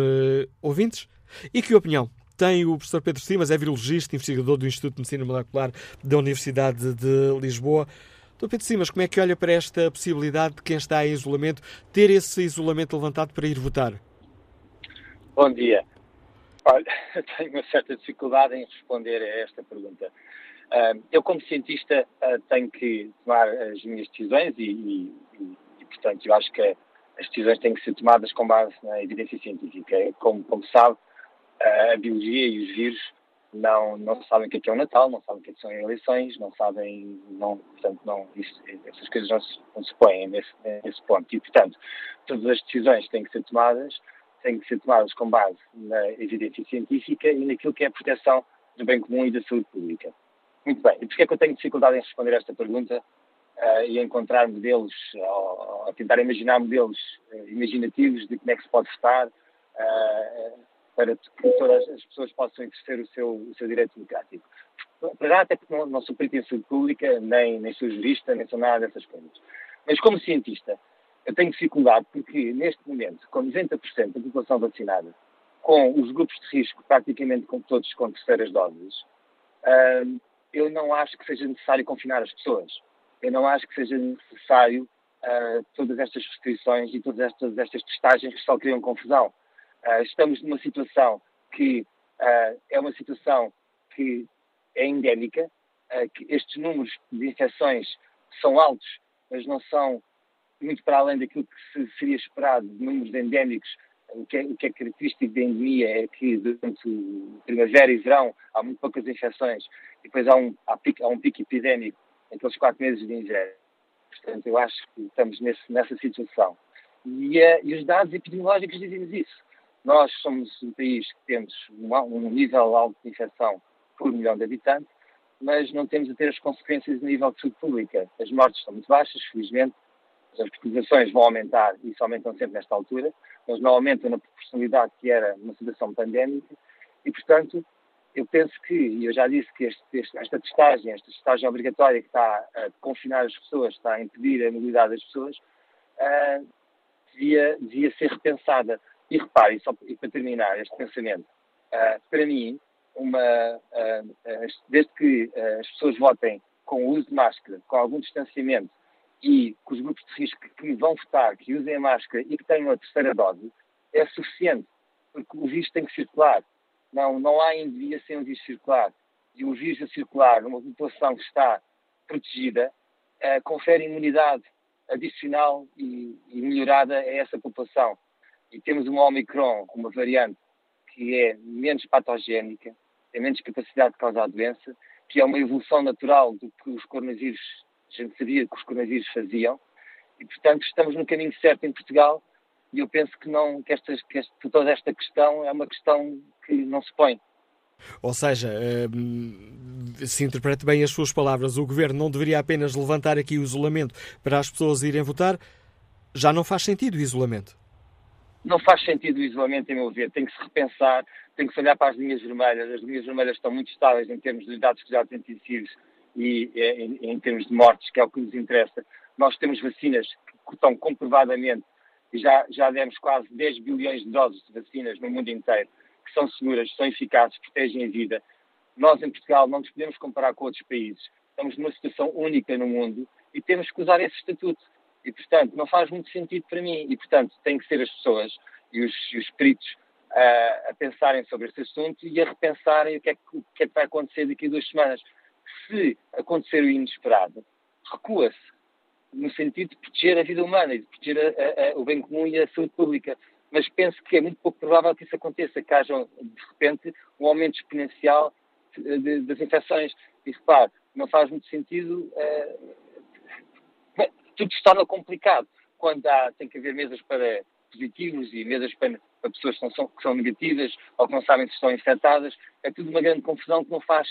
S2: ouvintes? E que opinião tem o professor Pedro Simas, é virologista, investigador do Instituto de Medicina Molecular da Universidade de Lisboa. Doutor Pedro Simas, como é que olha para esta possibilidade de quem está em isolamento ter esse isolamento levantado para ir votar?
S10: Bom dia. Olha, tenho uma certa dificuldade em responder a esta pergunta. Eu, como cientista, ah, tenho que tomar as minhas decisões e, e, e, portanto, eu acho que as decisões têm que ser tomadas com base na evidência científica. Como, como sabe, a biologia e os vírus não, não sabem o que é, que é o Natal, não sabem o que, é que são eleições, não sabem, não, portanto, não, isso, essas coisas não se, não se põem nesse, nesse ponto. E, portanto, todas as decisões têm que ser tomadas, têm que ser tomadas com base na evidência científica e naquilo que é a proteção do bem comum e da saúde pública. Muito bem. E porquê é que eu tenho dificuldade em responder a esta pergunta uh, e encontrar modelos, ou, ou tentar imaginar modelos uh, imaginativos de como é que se pode votar, uh, para que todas as pessoas possam exercer o seu, o seu direito democrático. Para já, até porque não, não sou perito em saúde pública, nem, nem sou jurista, nem sou nada dessas coisas. Mas como cientista, eu tenho dificuldade porque, neste momento, com 90% da população vacinada, com os grupos de risco praticamente com todos com terceiras doses, uh, eu não acho que seja necessário confinar as pessoas. Eu não acho que seja necessário uh, todas estas restrições e todas estas, estas testagens que só criam confusão. Uh, estamos numa situação que uh, é uma situação que é endémica, uh, que estes números de infecções são altos, mas não são muito para além daquilo que se seria esperado de números endémicos. O que, é, o que é característico da endemia é que durante primavera e verão há muito poucas infecções e depois há um, há pico, há um pico epidémico naqueles quatro meses de inverno. Portanto, eu acho que estamos nesse, nessa situação. E, e os dados epidemiológicos dizem-nos isso. Nós somos um país que temos um nível alto de infecção por milhão de habitantes, mas não temos a ter as consequências a nível de saúde pública. As mortes estão muito baixas, felizmente, as hospitalizações vão aumentar, e isso aumentam sempre nesta altura, mas não aumentam na proporcionalidade que era uma situação pandémica, e, portanto, eu penso que, e eu já disse que este, este, esta testagem, esta testagem obrigatória que está a confinar as pessoas, está a impedir a mobilidade das pessoas, uh, devia, devia ser repensada. E repare, só e para terminar este pensamento, uh, para mim, uma, uh, uh, desde que as pessoas votem com o uso de máscara, com algum distanciamento e com os grupos de risco que vão votar, que usem a máscara e que tenham a terceira dose, é suficiente, porque o vírus tem que circular. Não, não há endemia sem o vírus circular. E o vírus a circular numa população que está protegida confere imunidade adicional e, e melhorada a essa população e temos uma Omicron, uma variante que é menos patogénica, tem menos capacidade de causar doença, que é uma evolução natural do que os coronavírus, a gente sabia que os coronavírus faziam, e portanto estamos no caminho certo em Portugal, e eu penso que, não, que, estas, que esta, toda esta questão é uma questão que não se põe.
S2: Ou seja, hum, se interprete bem as suas palavras, o governo não deveria apenas levantar aqui o isolamento para as pessoas irem votar, já não faz sentido o isolamento
S10: não faz sentido o isolamento, em meu ver. Tem que se repensar, tem que se olhar para as linhas vermelhas. As linhas vermelhas estão muito estáveis em termos de unidades de cuidados intensivos e em, em, termos de mortes, que é o que nos interessa. Nós temos vacinas que estão comprovadamente, já, já demos quase 10 bilhões de doses de vacinas no mundo inteiro, que são seguras, são eficazes, protegem a vida. Nós, em Portugal, não nos podemos comparar com outros países. Estamos numa situação única no mundo e temos que usar esse estatuto. E, portanto, não faz muito sentido para mim. E, portanto, tem que ser as pessoas e os, e os peritos uh, a pensarem sobre este assunto e a repensarem o que, é que, o que é que vai acontecer daqui a duas semanas. Se acontecer o inesperado, recua-se no sentido de proteger a vida humana e de proteger a, a, o bem comum e a saúde pública. Mas penso que é muito pouco provável que isso aconteça, que haja, de repente, um aumento exponencial de, de, das infecções. E repare, não faz muito sentido. Uh, tudo se torna complicado quando há, tem que haver mesas para positivos e mesas para, para pessoas que são, que são negativas ou que não sabem se estão infectadas. É tudo uma grande confusão que não faz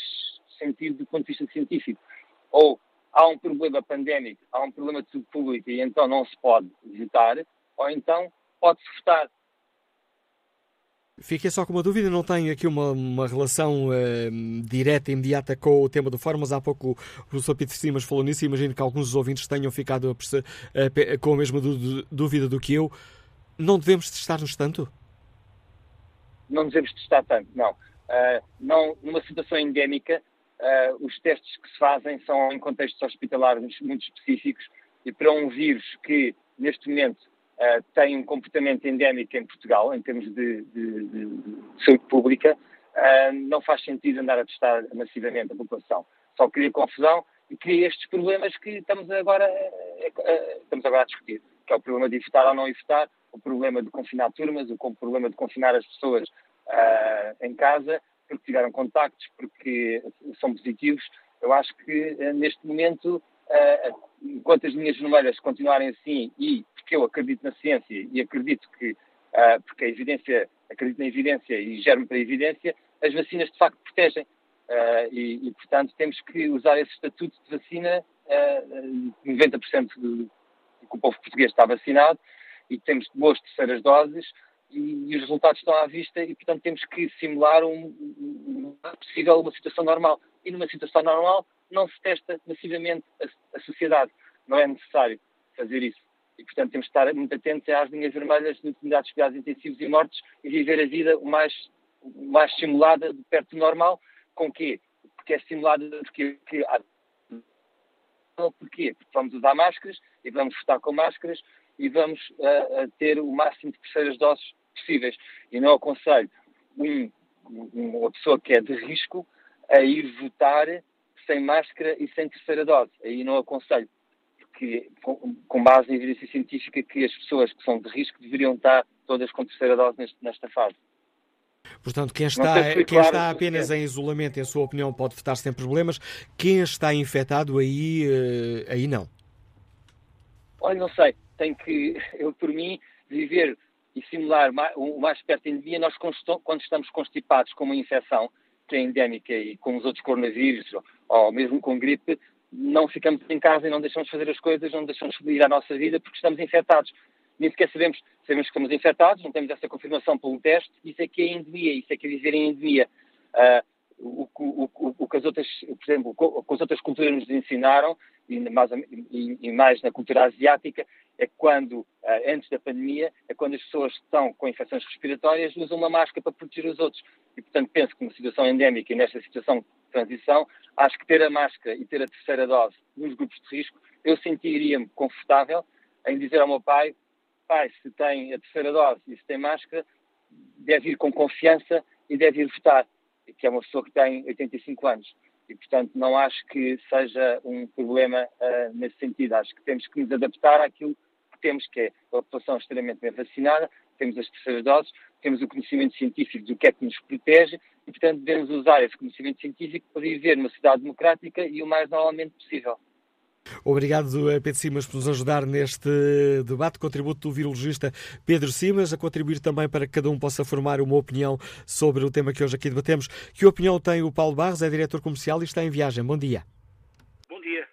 S10: sentido do ponto de vista científico. Ou há um problema pandémico, há um problema de saúde pública e então não se pode votar, ou então pode-se votar.
S2: Fiquei só com uma dúvida, não tenho aqui uma, uma relação uh, direta, imediata com o tema do fórum, mas há pouco o professor Pedro Simas falou nisso e imagino que alguns dos ouvintes tenham ficado a perceber, uh, com a mesma dúvida do que eu. Não devemos testar-nos tanto?
S10: Não devemos testar tanto, não. Uh, não numa situação endémica, os testes que se fazem são em contextos hospitalares muito específicos e para um vírus que, neste momento, uh, tem um comportamento endémico em Portugal, em termos de, de, de, de saúde pública, uh, não faz sentido andar a testar massivamente a população. Só cria confusão e cria estes problemas que estamos agora, uh, estamos agora a discutir, que é o problema de infectar ou não infectar, o problema de confinar turmas, o problema de confinar as pessoas em casa, porque tiveram contactos, porque são positivos. Eu acho que neste momento, enquanto as linhas vermelhas continuarem assim e porque eu acredito na ciência e acredito que, uh, porque a evidência, acredito na evidência e germo para a evidência, as vacinas de facto protegem. Uh, e, e, portanto, temos que usar esse estatuto de vacina. Uh, 90% do, que o povo português está vacinado e temos boas terceiras doses e, e, os resultados estão à vista e, portanto, temos que simular um, um possível uma situação normal. E numa situação normal não se testa massivamente a, a sociedade. Não é necessário fazer isso. E, portanto, temos que estar muito atentos às linhas vermelhas de unidades de cuidados intensivos e mortes e viver a vida o mais, o mais simulada, de perto do normal. Com quê? Porque é simulada porque, porque, porquê? Porque vamos usar máscaras e vamos votar com máscaras e vamos uh, ter o máximo de terceiras doses possíveis. E não aconselho um, uma pessoa que é de risco a ir votar sem máscara e sem terceira dose. Aí não aconselho que, com, com, base em evidência científica, que as pessoas que são de risco deveriam estar todas com terceira dose neste, nesta fase.
S2: Portanto, quem está, quem claro, está apenas é. em isolamento, em sua opinião, pode votar sem problemas. Quem está infectado, aí, eh, aí não.
S10: Olha, não sei. Tem que, eu por mim, viver e simular o mais perto da endemia, nós quando estamos constipados com uma infecção endémica e com os outros coronavírus, ou mesmo com gripe, não ficamos em casa e não deixamos fazer as coisas, não deixamos ir à nossa vida porque estamos infectados. Nem sequer sabemos, sabemos que estamos infectados, não temos essa confirmação pelo teste, isso é que é endemia, isso é que é viver em endemia. Uh, o, o, o, o, que as outras, por exemplo, o que as outras culturas nos ensinaram, e mais, na cultura asiática, é quando, uh, antes da pandemia, é quando as pessoas estão com infecções respiratórias usam uma máscara para proteger os outros. E, portanto, penso que numa situação endémica e nesta situação de transição, acho que ter a máscara e ter a terceira dose nos grupos de risco, eu sentiria-me confortável em dizer ao meu pai, pai, se tem a terceira dose e se tem máscara, deve ir com confiança e deve ir votar, que é uma pessoa que tem 85 anos. E, portanto, não acho que seja um problema uh, nesse sentido. Acho que temos que nos adaptar àquilo que temos, que é a população extremamente bem vacinada, temos as terceiras doses, temos o conhecimento científico do que é que nos protege e, portanto, devemos usar esse conhecimento científico para viver numa sociedade democrática e o mais normalmente possível.
S2: Obrigado, eh, Pedro Simas, por nos ajudar neste debate. Contributo do virologista Pedro Simas, a contribuir também para que cada um possa formar uma opinião sobre o tema que hoje aqui debatemos. Que opinião tem o Paulo Barros, é diretor comercial e está em viagem. Bom dia.
S11: Bom dia.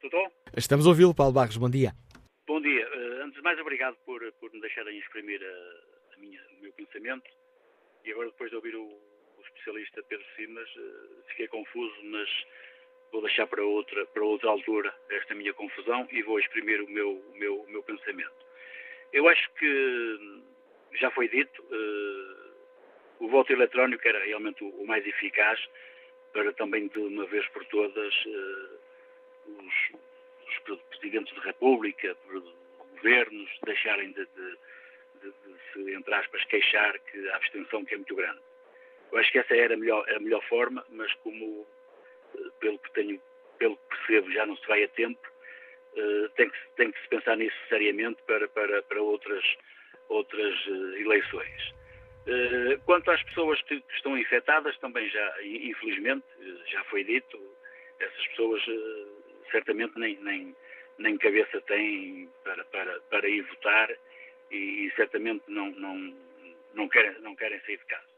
S11: Tudo?
S2: Estamos a ouvi-lo, Paulo Barros. Bom dia.
S11: Bom dia. Uh, antes de mais, obrigado por, por me deixarem exprimir a, a minha, o meu pensamento. e agora depois de ouvir o, o especialista Pedro Simas, fiquei confuso, mas vou deixar para outra, para outra altura esta minha confusão e vou exprimir o meu, o meu, o meu pensamento. Eu acho que já foi dito, uh, o voto eletrónico era realmente o, o, mais eficaz para também de uma vez por todas uh, os, os, presidentes da República, governos deixarem de, de, de, de, se, entre aspas, queixar que a abstenção que é muito grande. Eu acho que essa era a melhor, a melhor forma, mas como pelo que tenho, pelo que percebo, já não se vai a tempo, uh, tem, que, tem que se pensar nisso seriamente para, para, para outras, outras uh, eleições. Uh, quanto às pessoas que, que, estão infectadas, também já, infelizmente, já foi dito, essas pessoas certamente nem, nem, nem cabeça têm para, para, para ir votar e, certamente não, não, não, querem, não querem sair de casa.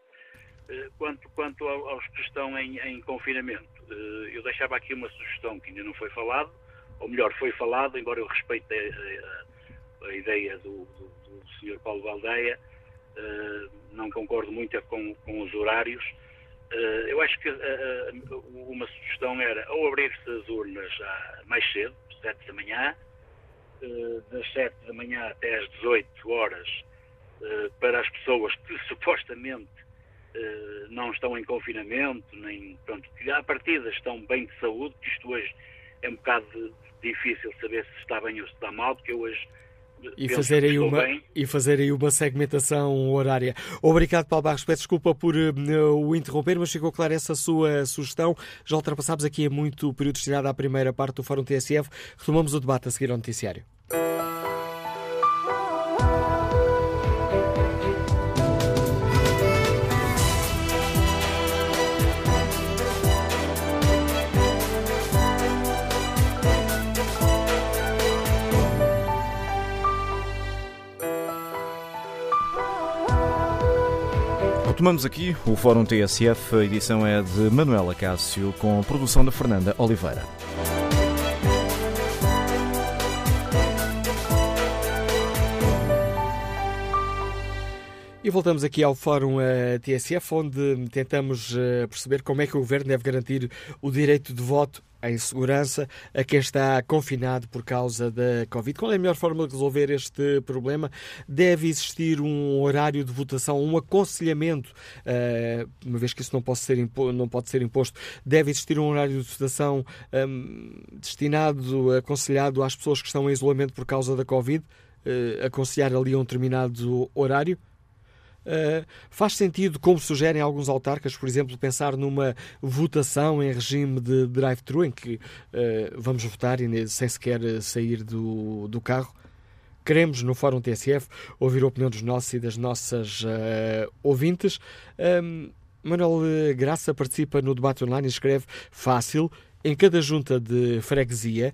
S11: Quanto, quanto aos que estão em, em confinamento, eh, eu deixava aqui uma sugestão que ainda não foi falado, ou melhor, foi falado, embora eu respeite a, a, ideia do, do, do Sr. Paulo Valdeia, uh, não concordo muito com, com os horários. Eu acho que uma sugestão era ou abrir-se as urnas mais cedo, 7 da manhã, das 7 da manhã até às 18 horas, para as pessoas que supostamente eh, não estão em confinamento, nem, pronto, que à partida estão bem de saúde, isto hoje é um bocado difícil saber se está bem ou se está mal, porque eu hoje
S2: e fazer, aí uma, e fazer aí uma segmentação horária. Obrigado, Paulo Barros. Peço desculpa por uh, o interromper, mas ficou clara essa sua sugestão. Já ultrapassámos aqui muito o período destinado à primeira parte do Fórum TSF. Retomamos o debate a seguir ao noticiário.
S12: Retomamos aqui o Fórum TSF, a edição é de Manuela Cássio, com produção da Fernanda Oliveira.
S2: E voltamos aqui ao Fórum uh, TSF, onde tentamos uh, perceber como é que o Governo deve garantir o direito de voto em segurança a quem está confinado por causa da Covid. Qual é a melhor forma de resolver este problema? Deve existir um horário de votação, um aconselhamento, uh, uma vez que isso não pode ser, não pode ser imposto, deve existir um horário de votação um, destinado, aconselhado às pessoas que estão em isolamento por causa da Covid, aconselhar ali um determinado horário? Uh, faz sentido, como sugerem alguns autarcas, por exemplo, pensar numa votação em regime de drive-thru, em que uh, vamos votar sem sequer sair do, do carro? Queremos, no Fórum TSF, ouvir a opinião dos nossos e das nossas uh, ouvintes. Um, Manuel Graça participa no debate online e escreve fácil. Em cada junta de freguesia,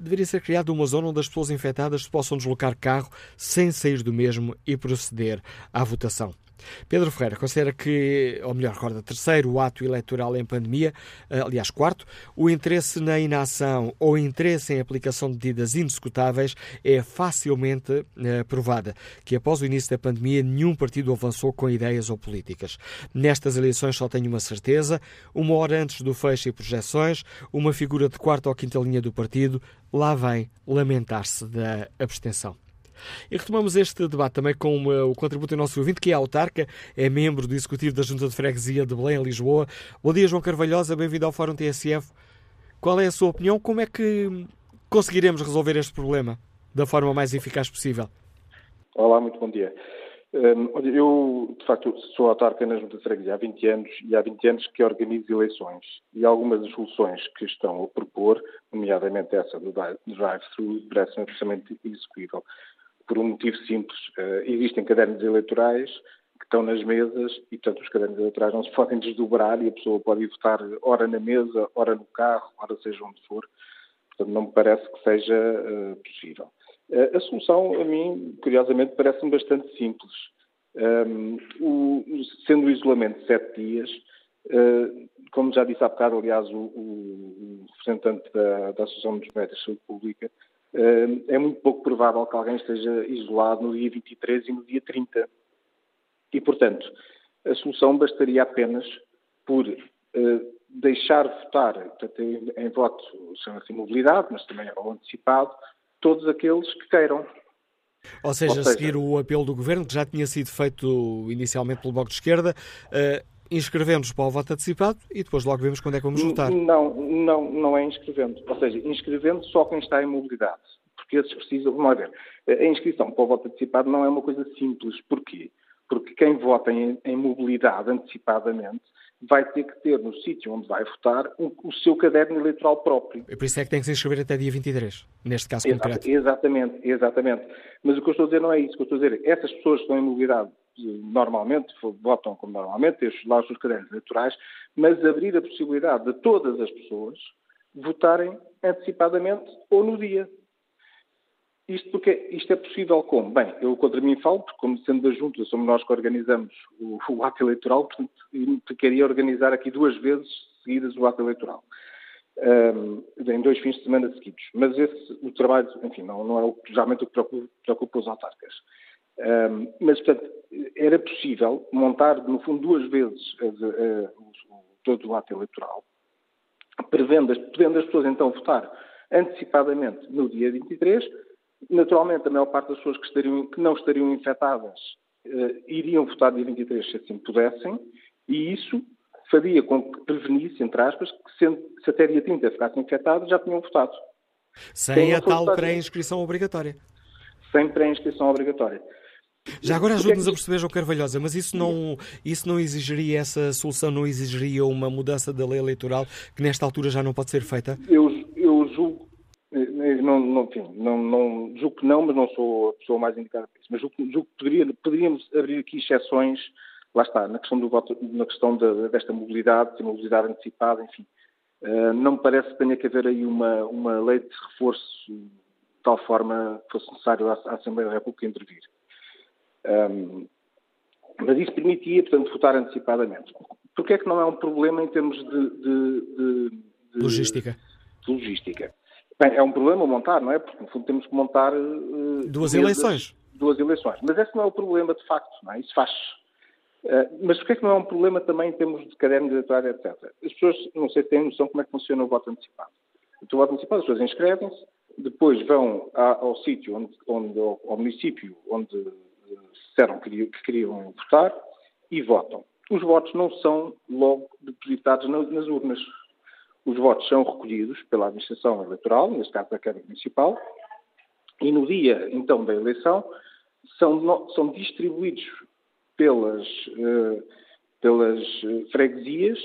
S2: deveria ser criada uma zona onde as pessoas infectadas possam deslocar carro sem sair do mesmo e proceder à votação. Pedro Ferreira considera que, ou melhor, recorda, terceiro ato eleitoral em pandemia, eh, aliás, quarto, o interesse na inação ou interesse em aplicação de medidas indiscutáveis é facilmente eh, provada, que após o início da pandemia nenhum partido avançou com ideias ou políticas. Nestas eleições só tenho uma certeza, uma hora antes do fecho e projeções, uma figura de quarta ou quinta linha do partido lá vem lamentar-se da abstenção. E retomamos este debate também com o contributo do nosso ouvinte, que é autarca, é membro do Executivo da Junta de Freguesia de Belém, Lisboa. Bom dia, João Carvalhosa, bem-vindo ao Fórum TSF. Qual é a sua opinião? Como é que conseguiremos resolver este problema da forma mais eficaz possível?
S13: Olá, muito bom dia. Hum, eu, de facto, sou autarca na Junta de Freguesia há 20 anos e há 20 anos que organizo eleições. E algumas das soluções que estão a propor, nomeadamente essa do drive-thru, parece-me absolutamente execuível por um motivo simples. Uh, existem cadernos eleitorais que estão nas mesas e, portanto, os cadernos eleitorais não se podem desdobrar e a pessoa pode ir votar ora na mesa, ora no carro, ora seja onde for. Portanto, não me parece que seja uh, possível. Uh, a solução, a mim, curiosamente, parece-me bastante simples. Um, o, sendo o isolamento de sete dias, como já disse há bocado, aliás, o, o, o representante da, da Associação dos Médicos de Saúde Pública, é muito pouco provável que alguém esteja isolado no dia 23 e no dia 30. E, portanto, a solução bastaria apenas por uh, deixar votar, portanto, em, em voto, chama-se mobilidade, mas também ao antecipado, todos aqueles que queiram.
S2: Ou seja, Ou seja, seguir o apelo do Governo, que já tinha sido feito inicialmente pelo Bloco de Esquerda, uh, inscrevemos para o voto antecipado e depois logo vemos quando é que vamos votar.
S13: Não, não, não é inscrevendo. Ou seja, inscrevendo só quem está em mobilidade. Porque esses precisam, vamos ver, a inscrição para o voto antecipado não é uma coisa simples. Porquê? Porque quem vota em, em mobilidade antecipadamente vai ter que ter no sítio onde vai votar o, o, seu caderno eleitoral próprio.
S2: E por isso é que tem que se inscrever até dia 23, neste caso
S13: Exato,
S2: concreto.
S13: Exatamente, exatamente. Mas o que eu estou a dizer não é isso. O que eu estou a dizer é essas pessoas que estão em mobilidade normalmente, votam como normalmente, têm lá os seus cadernos eleitorais, mas abrir a possibilidade de todas as pessoas votarem antecipadamente ou no dia. Isto porque isto é possível como? Bem, eu contra mim falo, porque como sendo da Junta, somos nós que organizamos o, o ato eleitoral, portanto, queria organizar aqui duas vezes seguidas o ato eleitoral. Um, em dois fins de semana seguidos. Mas esse, o trabalho, enfim, não, não é o, geralmente o que preocupa, preocupa os autarcas. Um, mas, portanto, era possível montar, no fundo, duas vezes a, a, todo o ato eleitoral, prevendo, podendo as pessoas então votar antecipadamente no dia 23, Naturalmente, a maior parte das pessoas que, estariam, que não estariam infectadas uh, iriam votar dia 23 se assim pudessem, e isso faria com que prevenisse, entre aspas, que se, se até dia 30 ficassem infectados, já tinham votado.
S2: Sem a tal pré-inscrição obrigatória.
S13: Sem pré-inscrição obrigatória.
S2: Já agora ajude-nos a perceber, João Carvalhosa, mas isso não, isso não exigiria, essa solução não exigiria uma mudança da lei eleitoral que nesta altura já não pode ser feita?
S13: Eu, eu julgo não, não, enfim, não, não, julgo que não, mas não sou a pessoa mais indicada para isso. Mas julgo, julgo que poderia, poderíamos abrir aqui exceções, lá está, na questão, do voto, na questão de, desta mobilidade, de mobilidade antecipada, enfim. Uh, não me parece que tenha que haver aí uma, uma lei de reforço de tal forma que fosse necessário a, a Assembleia da República intervir. Um, mas isso permitia, portanto, votar antecipadamente. Porquê é que não é um problema em termos de, de, de,
S2: de logística?
S13: Logística. Bem, é um problema montar, não é? Porque, no fundo, temos que montar... Uh,
S2: duas eleições.
S13: Duas eleições. Mas esse não é o problema, de facto, não é? Isso faz uh, mas porquê é que não é um problema também em termos de caderno diretório, etc? As pessoas, não sei se têm noção como é que funciona o voto antecipado. O voto antecipado, as pessoas inscrevem-se, depois vão ao, ao sítio, onde, onde, ao, ao, município onde disseram que queriam, que queriam votar e votam. Os votos não são logo depositados nas urnas. Os votos são recolhidos pela administração eleitoral, neste caso da Câmara Municipal, e no dia, então, da eleição, são, são distribuídos pelas, uh, pelas eh, freguesias,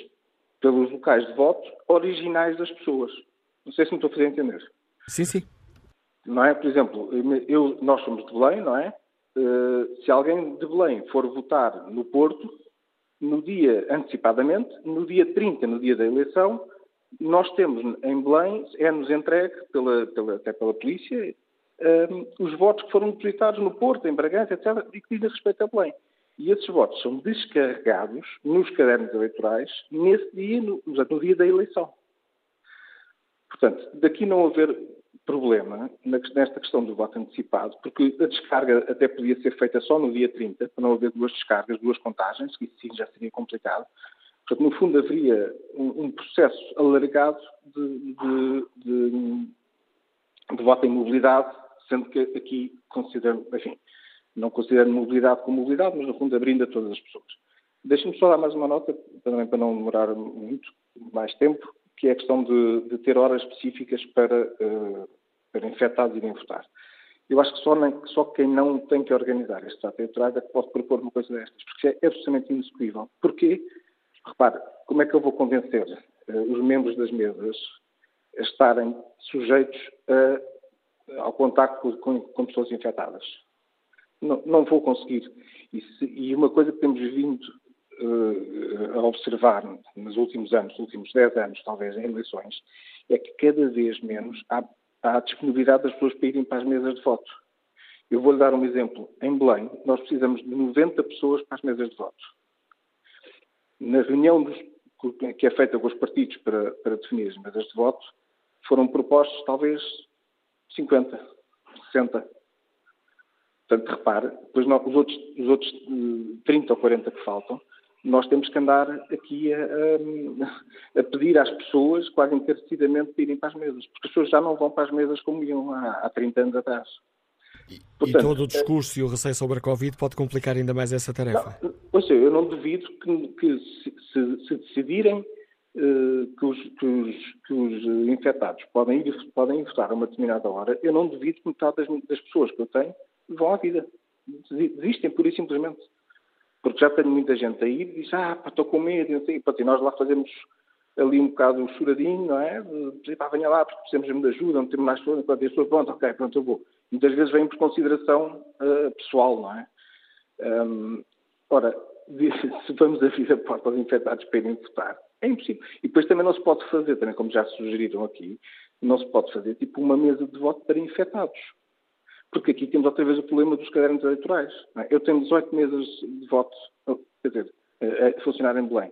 S13: pelos locais de voto, originais das pessoas. Não sei se me estou a fazer entender.
S2: Sim, sim.
S13: Não é? Por exemplo, eu, nós somos de Belém, não é? Uh, se alguém de Belém for votar no Porto, no dia, antecipadamente, no dia 30, no dia da eleição, nós temos em Belém, é-nos entregue pela, pela, até pela polícia, um, os votos que foram depositados no Porto, em Bragança, etc., e que dizem respeito a Belém. E esses votos são descarregados nos cadernos eleitorais nesse dia, no, no dia da eleição. Portanto, daqui não haver problema nesta questão do voto antecipado, porque a descarga até podia ser feita só no dia 30, para não haver duas descargas, duas contagens, que isso sim já seria complicado. Portanto, no fundo, haveria um, um processo alargado de, de, de, de, voto em mobilidade, sendo que aqui considero, enfim, não considero mobilidade como mobilidade, mas no fundo abrindo a todas as pessoas. Deixe-me só dar mais uma nota, também para não demorar muito mais tempo, que é a questão de, de ter horas específicas para, uh, para infectados irem votar. Eu acho que só, nem, só quem não tem que organizar estes atos eleitorais é que pode propor uma coisa destas, porque é absolutamente inexecuível. Porquê? Repare, como é que eu vou convencer uh, os membros das mesas a estarem sujeitos a, ao contacto com, com, pessoas infectadas? Não, não vou conseguir. E, se, e, uma coisa que temos vindo uh, a observar nos últimos anos, nos últimos 10 anos, talvez, em eleições, é que cada vez menos há, há disponibilidade das pessoas para irem para as mesas de voto. Eu vou-lhe dar um exemplo. Em Belém, nós precisamos de 90 pessoas para as mesas de voto na reunião dos, que é feita com os partidos para, para definir as mesas de voto, foram propostos talvez 50, 60. Portanto, repare, depois os, outros, os outros 30 eh, ou 40 que faltam nós temos que andar aqui a, a, a, pedir às pessoas, quase encarecidamente, para irem para as mesas, porque as pessoas já não vão para as mesas como iam há, há 30 anos atrás.
S2: E, Portanto, e todo o discurso e o receio sobre a Covid pode complicar ainda mais essa tarefa?
S13: Não, seja, eu não duvido que, que se, se, se, decidirem uh, que, os, que, os, que, os, infectados podem ir, podem ir votar a uma determinada hora, eu não duvido que metade das, das pessoas que eu tenho vão à vida. Desistem, pura e simplesmente. Porque já tenho muita gente a ir e diz, ah, pá, estou com medo, não sei. Pronto, e nós lá fazemos ali um bocado um choradinho, não é? Dizer, pá, venha lá, porque precisamos de ajuda, não temos mais pessoas. Pronto, e a pessoa, pronto, ok, pronto, eu vou. Muitas vezes vem por consideração uh, pessoal, não é? Um, ora, se vamos abrir a porta aos infectados para irem votar, é impossível. E depois também não se pode fazer, também como já sugeriram aqui, não se pode fazer tipo uma mesa de voto para infectados. Porque aqui temos outra vez o problema dos cadernos eleitorais. É? Eu tenho 18 mesas de voto, quer dizer, a funcionar em Belém.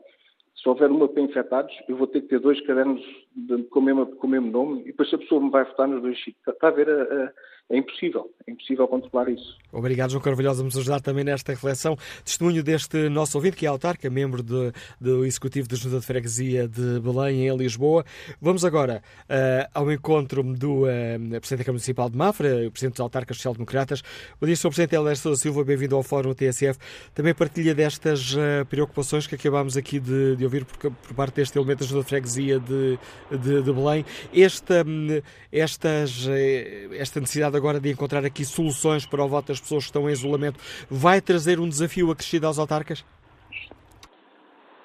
S13: Se houver uma para infectados, eu vou ter que ter dois cadernos de, com, o mesmo, com o mesmo nome e depois a pessoa me vai votar nos dois sítios. Está, está a ver a, a é impossível, é impossível controlar isso.
S2: Obrigado, João Carvalhosa, por nos ajudar também nesta reflexão. Testemunho deste nosso ouvinte, que é autarca, membro de, do Executivo da Junta de Freguesia de Belém, em Lisboa. Vamos agora uh, ao encontro do uh, Presidente da Câmara Municipal de Mafra, o Presidente dos Autarcas Social-Democratas. Bom dia, Sr. Presidente Helder Silva, bem-vindo ao Fórum TSF. Também partilha destas uh, preocupações que acabámos aqui de, de ouvir por, por, parte deste elemento da Junta de Freguesia de, de, de Belém. Esta, estas, esta necessidade agora de encontrar aqui soluções para o voto das pessoas que estão em isolamento vai trazer um desafio acrescido aos autarcas?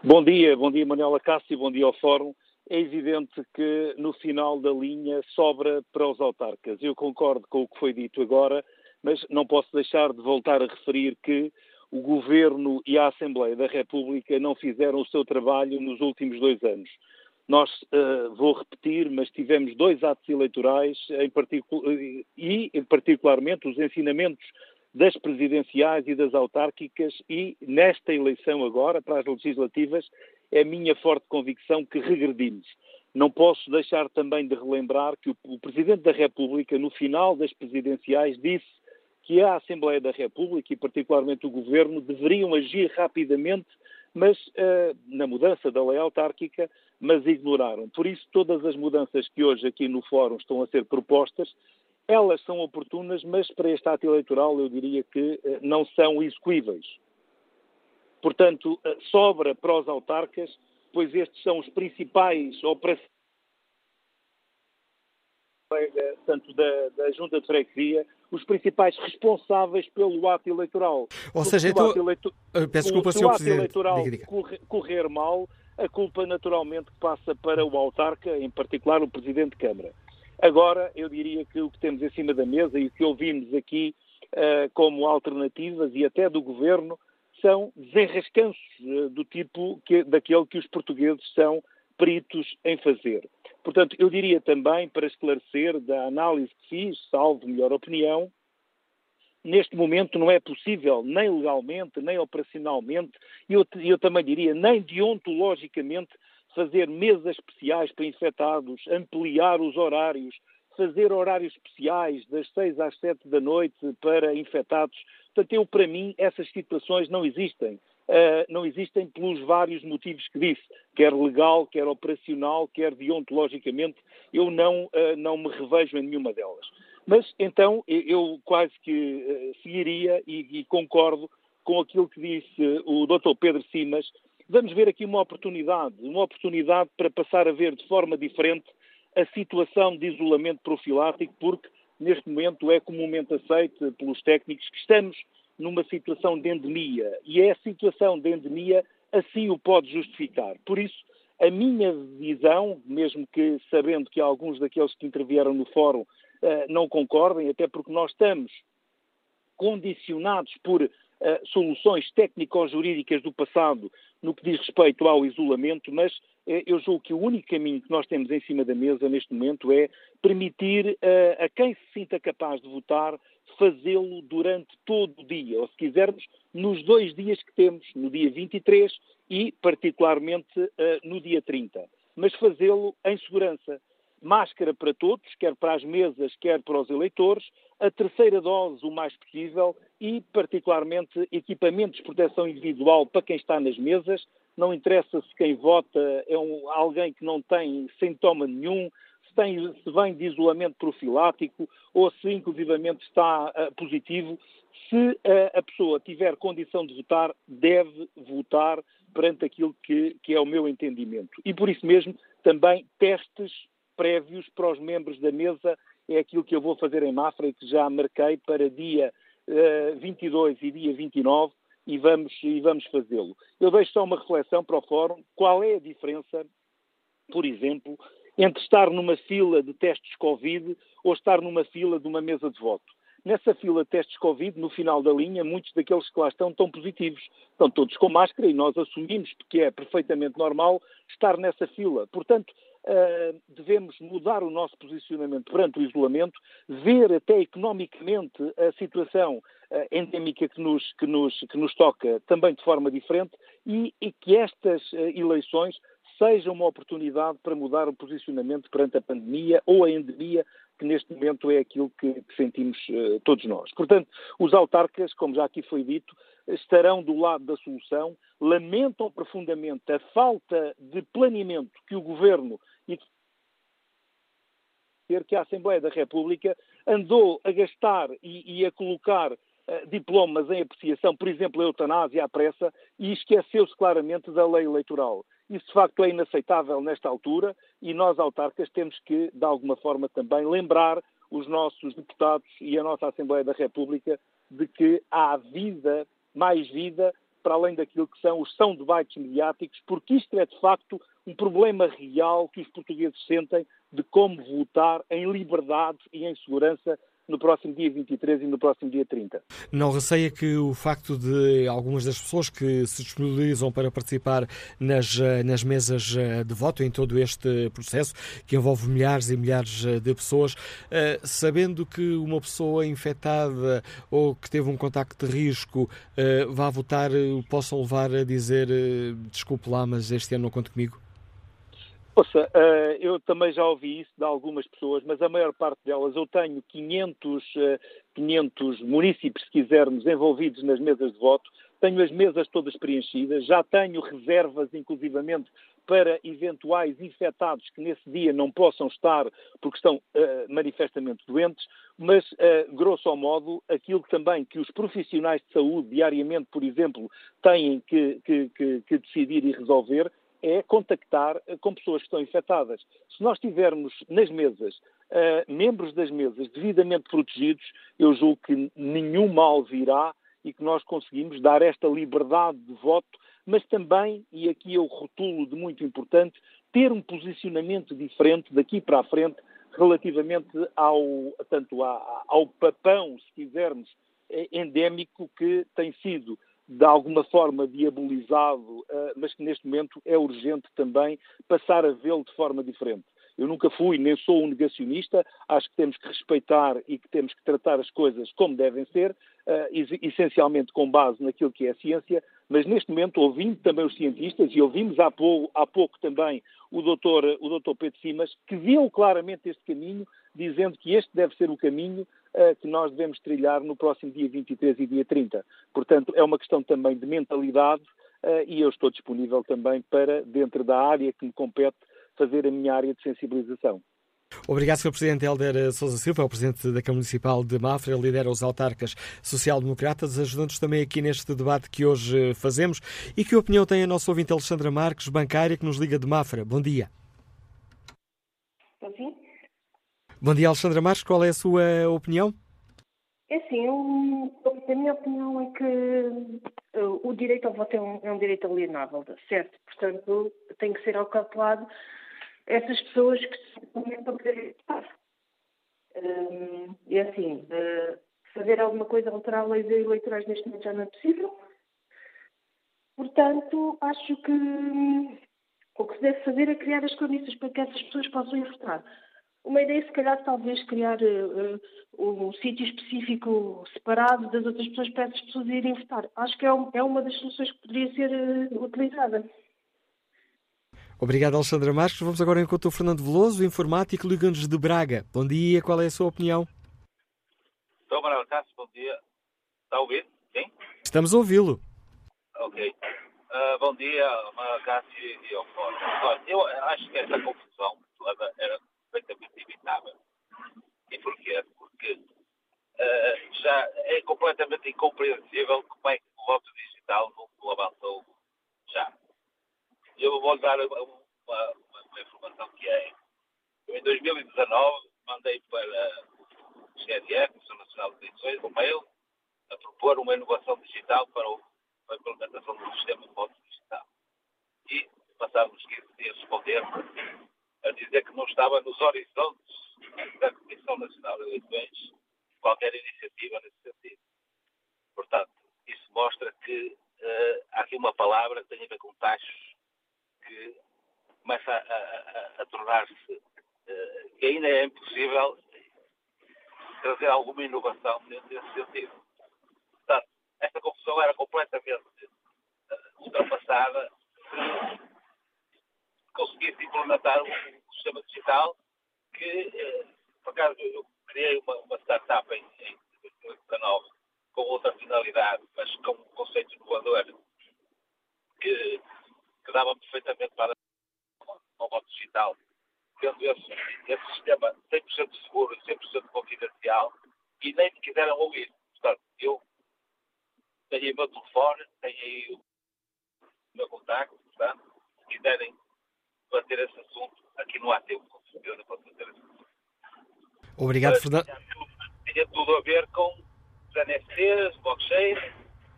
S14: Bom dia, bom dia Manuela Cássio, bom dia ao Fórum. É evidente que no final da linha sobra para os autarcas. Eu concordo com o que foi dito agora, mas não posso deixar de voltar a referir que o Governo e a Assembleia da República não fizeram o seu trabalho nos últimos dois anos. Nós, uh, vou repetir, mas tivemos dois atos eleitorais em e, particularmente, os ensinamentos das presidenciais e das autárquicas e, nesta eleição agora, para as legislativas, é minha forte convicção que regredimos. Não posso deixar também de relembrar que o, o Presidente da República, no final das presidenciais, disse que a Assembleia da República e, particularmente, o Governo deveriam agir rapidamente mas uh, na mudança da lei autárquica, mas ignoraram. Por isso, todas as mudanças que hoje aqui no Fórum estão a ser propostas, elas são oportunas, mas para este ato eleitoral eu diria que uh, não são execuíveis. Portanto, uh, sobra para os autarcas, pois estes são os principais operações tanto da, da Junta de Freguesia, os principais responsáveis pelo ato eleitoral.
S2: Ou seja, então, eleitor... peço desculpa,
S14: se o ato eleitoral diga, diga. Correr, correr mal, a culpa naturalmente passa para o autarca, em particular o Presidente de Câmara. Agora, eu diria que o que temos em cima da mesa e o que ouvimos aqui uh, como alternativas e até do Governo são desenrascanços uh, do tipo que, daquele que os portugueses são peritos em fazer. Portanto, eu diria também, para esclarecer da análise que fiz, salvo melhor opinião, neste momento não é possível, nem legalmente, nem operacionalmente, e eu, eu, também diria, nem deontologicamente, fazer mesas especiais para infectados, ampliar os horários, fazer horários especiais das seis às sete da noite para infectados. Portanto, eu, para mim, essas situações não existem não existem pelos vários motivos que disse, quer legal, quer operacional, quer deontologicamente, eu não, uh, não me revejo em nenhuma delas. Mas então eu quase que uh, seguiria e, e concordo com aquilo que disse o Dr. Pedro Simas. Vamos ver aqui uma oportunidade, uma oportunidade para passar a ver de forma diferente a situação de isolamento profilático, porque neste momento é comumente aceito pelos técnicos que estamos numa situação de endemia e é a situação de endemia assim o pode justificar. Por isso, a minha visão, mesmo que sabendo que alguns daqueles que intervieram no fórum uh, não concordem, até porque nós estamos condicionados por uh, soluções técnico-jurídicas do passado no que diz respeito ao isolamento, mas uh, eu julgo que o único caminho que nós temos em cima da mesa neste momento é permitir a quem se sinta capaz de votar fazê-lo durante todo o dia, ou se quisermos, nos dois dias que temos, no dia 23 e particularmente uh, no dia 30. Mas fazê-lo em segurança. máscara para todos, quer para as mesas, quer para os eleitores, a terceira dose o mais possível e, particularmente, equipamentos de proteção individual para quem está nas mesas. Não interessa se quem vota é um, alguém que não tem sintoma nenhum, tem, se vem de isolamento profilático ou se, inclusivamente, está uh, positivo. Se uh, a pessoa tiver condição de votar, deve votar perante aquilo que, que é o meu entendimento. E, por isso mesmo, também testes prévios para os membros da mesa é aquilo que eu vou fazer em Mafra e que já marquei para dia uh, eh, 22 e dia 29 e vamos, e vamos fazê-lo. Eu deixo só uma reflexão para o Fórum. Qual é a diferença, por exemplo, entre estar numa fila de testes Covid ou estar numa fila de uma mesa de voto? Nessa fila de testes Covid, no final da linha, muitos daqueles que lá estão estão positivos. Estão todos com máscara e nós assumimos que é perfeitamente normal estar nessa fila. Portanto, uh, devemos mudar o nosso posicionamento perante o isolamento, ver até economicamente a situação uh, endémica que nos, que, nos, que nos toca também de forma diferente e, e que estas uh, eleições sejam uma oportunidade para mudar o posicionamento perante a pandemia ou a endemia que neste momento é aquilo que, sentimos uh, todos nós. Portanto, os autarcas, como já aqui foi dito, estarão do lado da solução, lamentam profundamente a falta de planeamento que o Governo e que a Assembleia da República andou a gastar e, e a colocar diplomas em apreciação, por exemplo, a eutanásia à pressa, e esqueceu-se claramente da lei eleitoral. Isso, de facto, é inaceitável nesta altura e nós, autarcas, temos que, de alguma forma, também lembrar os nossos deputados e a nossa Assembleia da República de que há vida, mais vida, para além daquilo que são os são debates mediáticos, porque isto é, de facto, um problema real que os portugueses sentem de como votar em liberdade e em segurança no próximo dia 23 e no próximo dia 30.
S2: Não receia que o facto de algumas das pessoas que se disponibilizam para participar nas, eh, nas mesas eh, de voto em todo este processo, que envolve milhares e milhares eh, de pessoas, sabendo que uma pessoa infectada ou que teve um contacto de risco vá votar, possam levar a dizer desculpe lá, mas este ano não conta comigo?
S14: Ouça, uh, eu também já ouvi isso de algumas pessoas, mas a maior parte delas, eu tenho 500, uh, 500 municípios, se quisermos, envolvidos nas mesas de voto, tenho as mesas todas preenchidas, já tenho reservas, inclusivamente, para eventuais infectados que nesse dia não possam estar porque estão uh, manifestamente doentes, mas, uh, grosso modo, aquilo também que os profissionais de saúde diariamente, por exemplo, têm que, que, que, que decidir e resolver é contactar eh, com pessoas que estão infectadas. Se nós tivermos nas mesas uh, membros das mesas devidamente protegidos, eu julgo que nenhum mal virá e que nós conseguimos dar esta liberdade de voto, mas também, e aqui eu rotulo de muito importante, ter um posicionamento diferente daqui para a frente relativamente ao, tanto ao papão, se quisermos, eh, endémico que tem sido de alguma forma diabolizado, eh, mas que neste momento é urgente também passar a vê-lo de forma diferente. Eu nunca fui, nem sou um negacionista, acho que temos que respeitar e que temos que tratar as coisas como devem ser, uh, essencialmente com base naquilo que é a ciência, mas neste momento, ouvindo também os cientistas, e ouvimos há pouco, há pouco também o doutor, o doutor Pedro Simas, que viu claramente este caminho, dizendo que este deve ser o caminho uh, que nós devemos trilhar no próximo dia 23 e dia 30. Portanto, é uma questão também de mentalidade uh, e eu estou disponível também para, dentro da área que me compete, fazer a minha área de sensibilização.
S2: Obrigado, Sr. Presidente Helder Sousa Silva, é o Presidente da Câmara Municipal de Mafra, lidera os autarcas social-democratas, ajudando-nos também aqui neste debate que hoje fazemos. E que opinião tem a nossa ouvinte Alexandra Marques, bancária, que nos liga de Mafra? Bom dia.
S15: Sim.
S2: Bom dia, Alexandra Marques, qual é a sua opinião?
S15: É assim, a minha opinião é que uh, o direito ao voto é um, é um direito alienável, certo? Portanto, tem que ser calculado essas pessoas que se para poder votar. Um, e assim, uh, fazer alguma coisa, alterar leis eleitorais neste momento já não é possível. Portanto, acho que um, o que se deve fazer é criar as condições para que essas pessoas possam ir votar. Uma ideia, se calhar, talvez criar uh, um sítio específico separado das outras pessoas para essas pessoas irem votar. Acho que é, um, é uma das soluções que poderia ser uh, utilizada.
S2: Obrigado, Alexandra Marques. Vamos agora encontrar o Fernando Veloso, informático, liga-nos de Braga. Bom dia, qual é a sua opinião?
S16: Estou, Manuel Cássio, bom dia. Está a ouvir? Sim?
S2: Estamos a ouvi-lo.
S16: Ok. Uh, bom dia, Manuel Cássio e ao Fórum. Eu acho que esta confusão era perfeitamente evitável. E porquê? Porque uh, já é completamente incompreensível como é que o voto digital não, avançou já. Eu vou dar uma, uma, uma, informação que é. Eu, em 2019, mandei para o CNF, Comissão Nacional de Eleições, um mail a propor uma inovação digital para, o, a implementação do sistema de voto digital. E, passados uns 15 dias, responder a dizer que não estava nos horizontes da Comissão Nacional de Eleições qualquer iniciativa nesse sentido. Portanto, isso mostra que uh, há aqui uma palavra que tem a ver com taxos que começa a, a, a tornar-se uh, que ainda é impossível trazer alguma inovação nesse sentido. Portanto, esta confusão era completamente uh, ultrapassada conseguisse implementar um, um sistema digital que, uh, por acaso, eu criei uma, uma startup em, em 2019 com outra finalidade, mas com um conceito inovador que, que dava perfeitamente para o voto digital, tendo esse, esse sistema 100% seguro e 100% confidencial, e nem me quiseram ouvir. Portanto, eu tenho aí o meu telefone, tenho aí o meu contacto, portanto, se quiserem bater esse assunto, aqui não há tempo, com certeza, para fazer esse assunto.
S2: Obrigado, Fernando.
S16: Tinha tudo a ver com os NFTs, blockchain,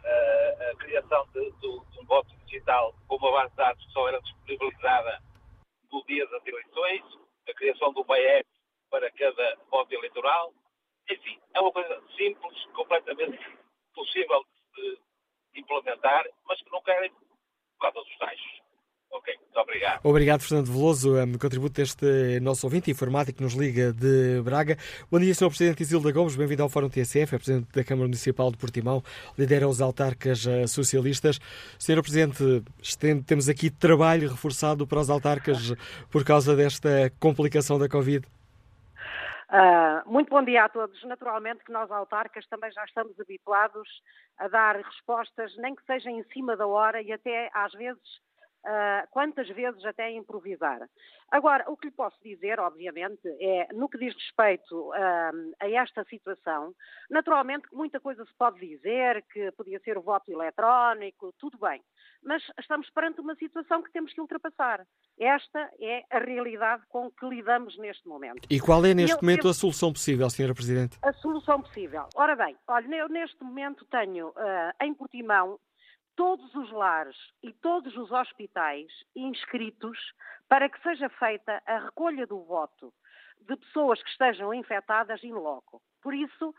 S16: a, a criação de, de, de, um voto digital com uma base de dados que só era disponibilizada no dia das eleições, a criação de uma app para cada voto eleitoral. Enfim, é uma coisa simples, completamente possível de implementar, mas que não querem por causa dos taxos. Ok, muito obrigado.
S2: Obrigado, Fernando Veloso, um, contributo deste nosso ouvinte informático que nos liga de Braga. Bom dia, Sr. Presidente Isilda Gomes, bem-vindo ao Fórum TSF, é Presidente da Câmara Municipal de Portimão, lidera os autarcas uh, socialistas. Sr. Presidente, temos aqui trabalho reforçado para os autarcas por causa desta complicação da Covid?
S17: Uh, muito bom dia a todos. Naturalmente que nós autarcas também já estamos habituados a dar respostas, nem que seja em cima da hora e até às vezes Uh, quantas vezes até improvisar. Agora, o que lhe posso dizer, obviamente, é no que diz respeito uh, a esta situação, naturalmente que muita coisa se pode dizer, que podia ser o voto eletrónico, tudo bem, mas estamos perante uma situação que temos que ultrapassar. Esta é a realidade com que lidamos neste momento.
S2: E qual é neste eu, momento eu, a solução possível, Sra. Presidente?
S17: A solução possível. Ora bem, olha, eu neste momento tenho uh, em Portimão todos os lares e todos os hospitais inscritos para que seja feita a recolha do voto de pessoas que estejam infectadas in loco. Por isso, uh,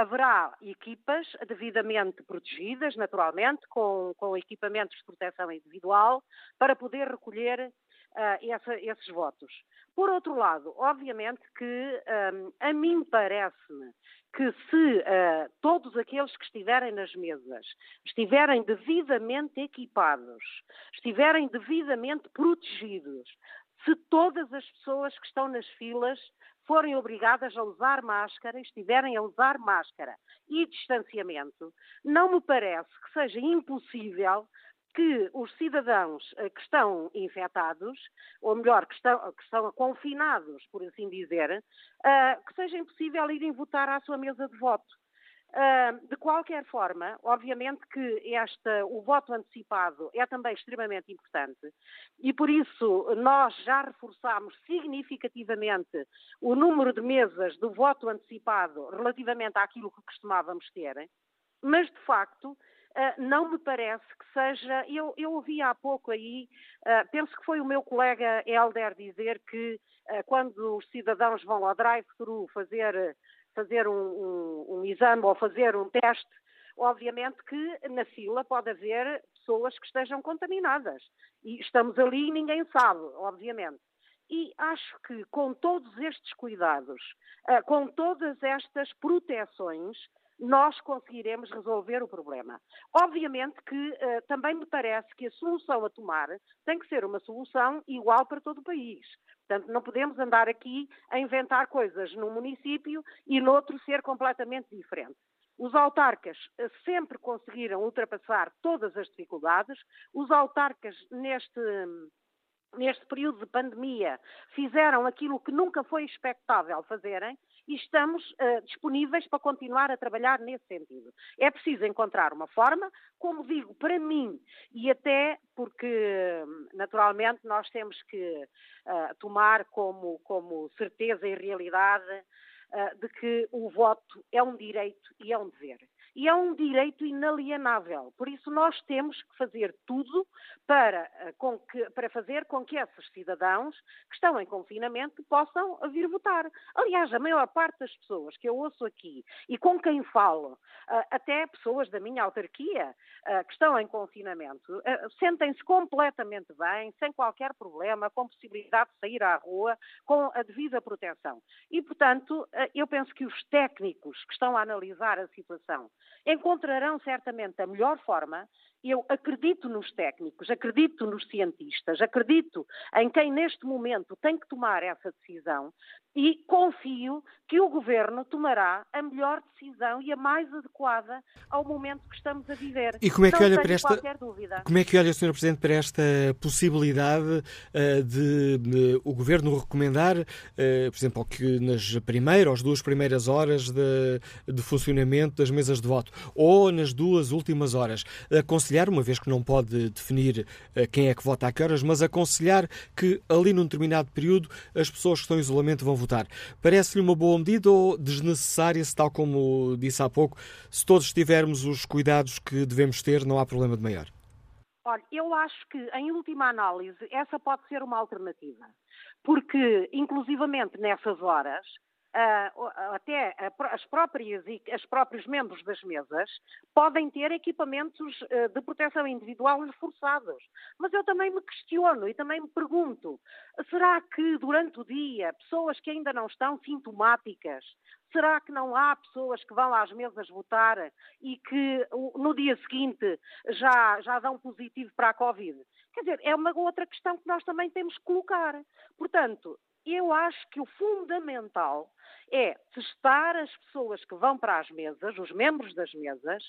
S17: haverá equipas devidamente protegidas, naturalmente, com, com, equipamentos de proteção individual, para poder recolher uh, essa, esses votos. Por outro lado, obviamente que um, a mim parece-me que se uh, todos aqueles que estiverem nas mesas estiverem devidamente equipados, estiverem devidamente protegidos, se todas as pessoas que estão nas filas forem obrigadas a usar máscara, estiverem a usar máscara e distanciamento, não me parece que seja impossível que os cidadãos eh, que estão infectados, ou melhor, que estão, que estão confinados, por assim dizer, uh, que seja impossível irem votar à sua mesa de voto. Uh, de qualquer forma, obviamente que esta, o voto antecipado é também extremamente importante e por isso nós já reforçamos significativamente o número de mesas do voto antecipado relativamente àquilo que costumávamos ter, mas de facto não me parece que seja. Eu, eu ouvi há pouco aí, uh, penso que foi o meu colega Helder dizer que uh, quando os cidadãos vão ao drive-thru fazer, fazer um, um, um, exame ou fazer um teste, obviamente que na fila pode haver pessoas que estejam contaminadas. E estamos ali e ninguém sabe, obviamente. E acho que com todos estes cuidados, com todas estas proteções, nós conseguiremos resolver o problema. Obviamente que uh, também me parece que a solução a tomar tem que ser uma solução igual para todo o país. Portanto, não podemos andar aqui a inventar coisas num município e no outro ser completamente diferente. Os autarcas uh, sempre conseguiram ultrapassar todas as dificuldades. Os autarcas, neste neste período de pandemia, fizeram aquilo que nunca foi expectável fazerem, e estamos uh, disponíveis para continuar a trabalhar nesse sentido. É preciso encontrar uma forma, como digo, para mim, e até porque, naturalmente, nós temos que uh, tomar como, como certeza e realidade uh, de que o voto é um direito e é um dever e é um direito inalienável. Por isso, nós temos que fazer tudo para, eh, que, para fazer com que esses cidadãos que estão em confinamento possam vir votar. Aliás, a maior parte das pessoas que eu ouço aqui e com quem falo, eh, até pessoas da minha autarquia eh, que estão em confinamento, sentem-se completamente bem, sem qualquer problema, com possibilidade de sair à rua, com a devida proteção. E, portanto, eu penso que os técnicos que estão a analisar a situação encontrarão certamente a melhor forma eu acredito nos técnicos, acredito nos cientistas, acredito em quem neste momento tem que tomar essa decisão e confio que o governo tomará a melhor decisão e a mais adequada ao momento que estamos a viver.
S2: E como é que
S17: Não
S2: olha para esta Como é que olha, Sr. Presidente, para esta possibilidade uh, de, de, o governo recomendar, uh, por exemplo, que nas primeiras ou duas primeiras horas de, de funcionamento das mesas de voto ou nas duas últimas horas, aconselhar uma vez que não pode definir eh, quem é que vota a que horas, mas aconselhar que ali num determinado período as pessoas que estão em isolamento vão votar. Parece-lhe uma boa medida ou desnecessária, se tal como disse há pouco, se todos tivermos os cuidados que devemos ter, não há problema de maior?
S17: Olha, eu acho que, em última análise, essa pode ser uma alternativa. Porque, inclusivamente nessas horas, até as próprias os próprios membros das mesas podem ter equipamentos uh, de proteção individual reforçados. Mas eu também me questiono e também me pergunto: será que durante o dia pessoas que ainda não estão sintomáticas Será que não há pessoas que vão às mesas votar e que no dia seguinte já, já dão positivo para a Covid? Quer dizer, é uma outra questão que nós também temos que colocar. Portanto, eu acho que o fundamental é testar as pessoas que vão para as mesas, os membros das mesas,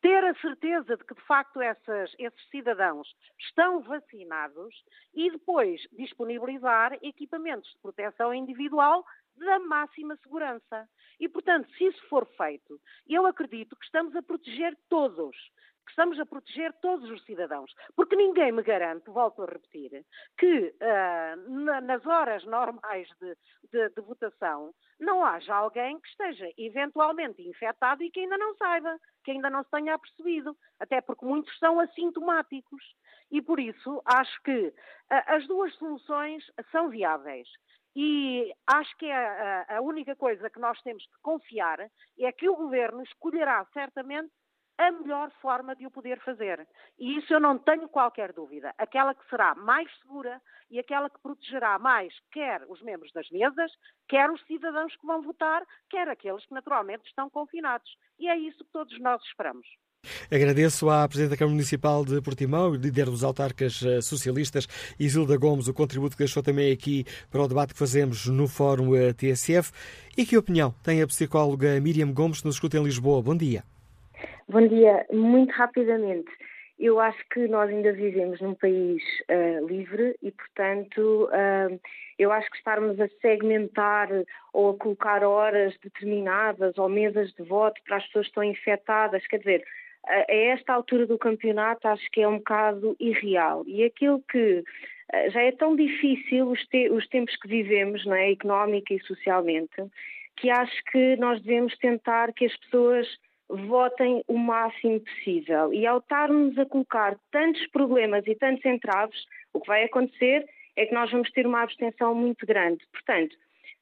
S17: ter a certeza de que, de facto, essas, esses cidadãos estão vacinados e depois disponibilizar equipamentos de proteção individual da máxima segurança. E, portanto, se isso for feito, eu acredito que estamos a proteger todos que estamos a proteger todos os cidadãos. Porque ninguém me garante, volto a repetir, que uh, na, nas horas normais de, de, de, votação não haja alguém que esteja eventualmente infectado e que ainda não saiba, que ainda não se tenha apercebido. Até porque muitos são assintomáticos. E por isso acho que uh, as duas soluções são viáveis. E acho que a, a, única coisa que nós temos que confiar é que o governo escolherá certamente a melhor forma de o poder fazer. E isso eu não tenho qualquer dúvida. Aquela que será mais segura e aquela que protegerá mais quer os membros das mesas, quer os cidadãos que vão votar, quer aqueles que naturalmente estão confinados. E é isso que todos nós esperamos.
S2: Agradeço à Presidente da Câmara Municipal de Portimão, líder dos autarcas eh, socialistas, Isilda Gomes, o contributo que deixou também aqui para o debate que fazemos no Fórum eh, TSF. E que opinião tem a psicóloga Miriam Gomes, que nos escuta em Lisboa? Bom dia.
S18: Bom dia. Muito rapidamente, eu acho que nós ainda vivemos num país uh, livre e, portanto, uh, eu acho que estarmos a segmentar ou a colocar horas determinadas ou mesas de voto para as pessoas que estão infectadas, quer dizer, a esta altura do campeonato acho que é um bocado irreal. E aquilo que uh, já é tão difícil os, te os tempos que vivemos, não é, económica e socialmente, que acho que nós devemos tentar que as pessoas votem o máximo possível. E ao estarmos a colocar tantos problemas e tantos entraves, o que vai acontecer é que nós vamos ter uma abstenção muito grande. Portanto,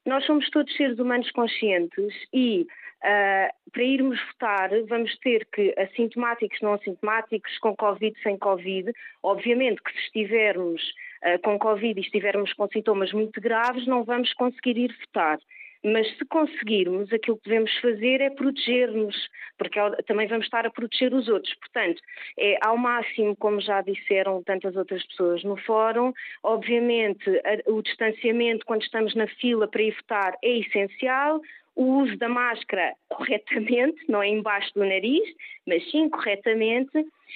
S18: nós somos todos seres humanos conscientes e uh, para irmos votar vamos ter que assintomáticos, não assintomáticos, com Covid, sem Covid. Obviamente que se estivermos uh, com Covid e estivermos com sintomas muito graves, não vamos conseguir ir votar. Mas se conseguirmos, aquilo que devemos fazer é proteger-nos, porque também vamos estar a proteger os outros. Portanto, é ao máximo, como já disseram tantas outras pessoas no fórum, obviamente o distanciamento quando estamos na fila para ir votar é essencial, o uso da máscara corretamente, não é embaixo do nariz, mas sim corretamente,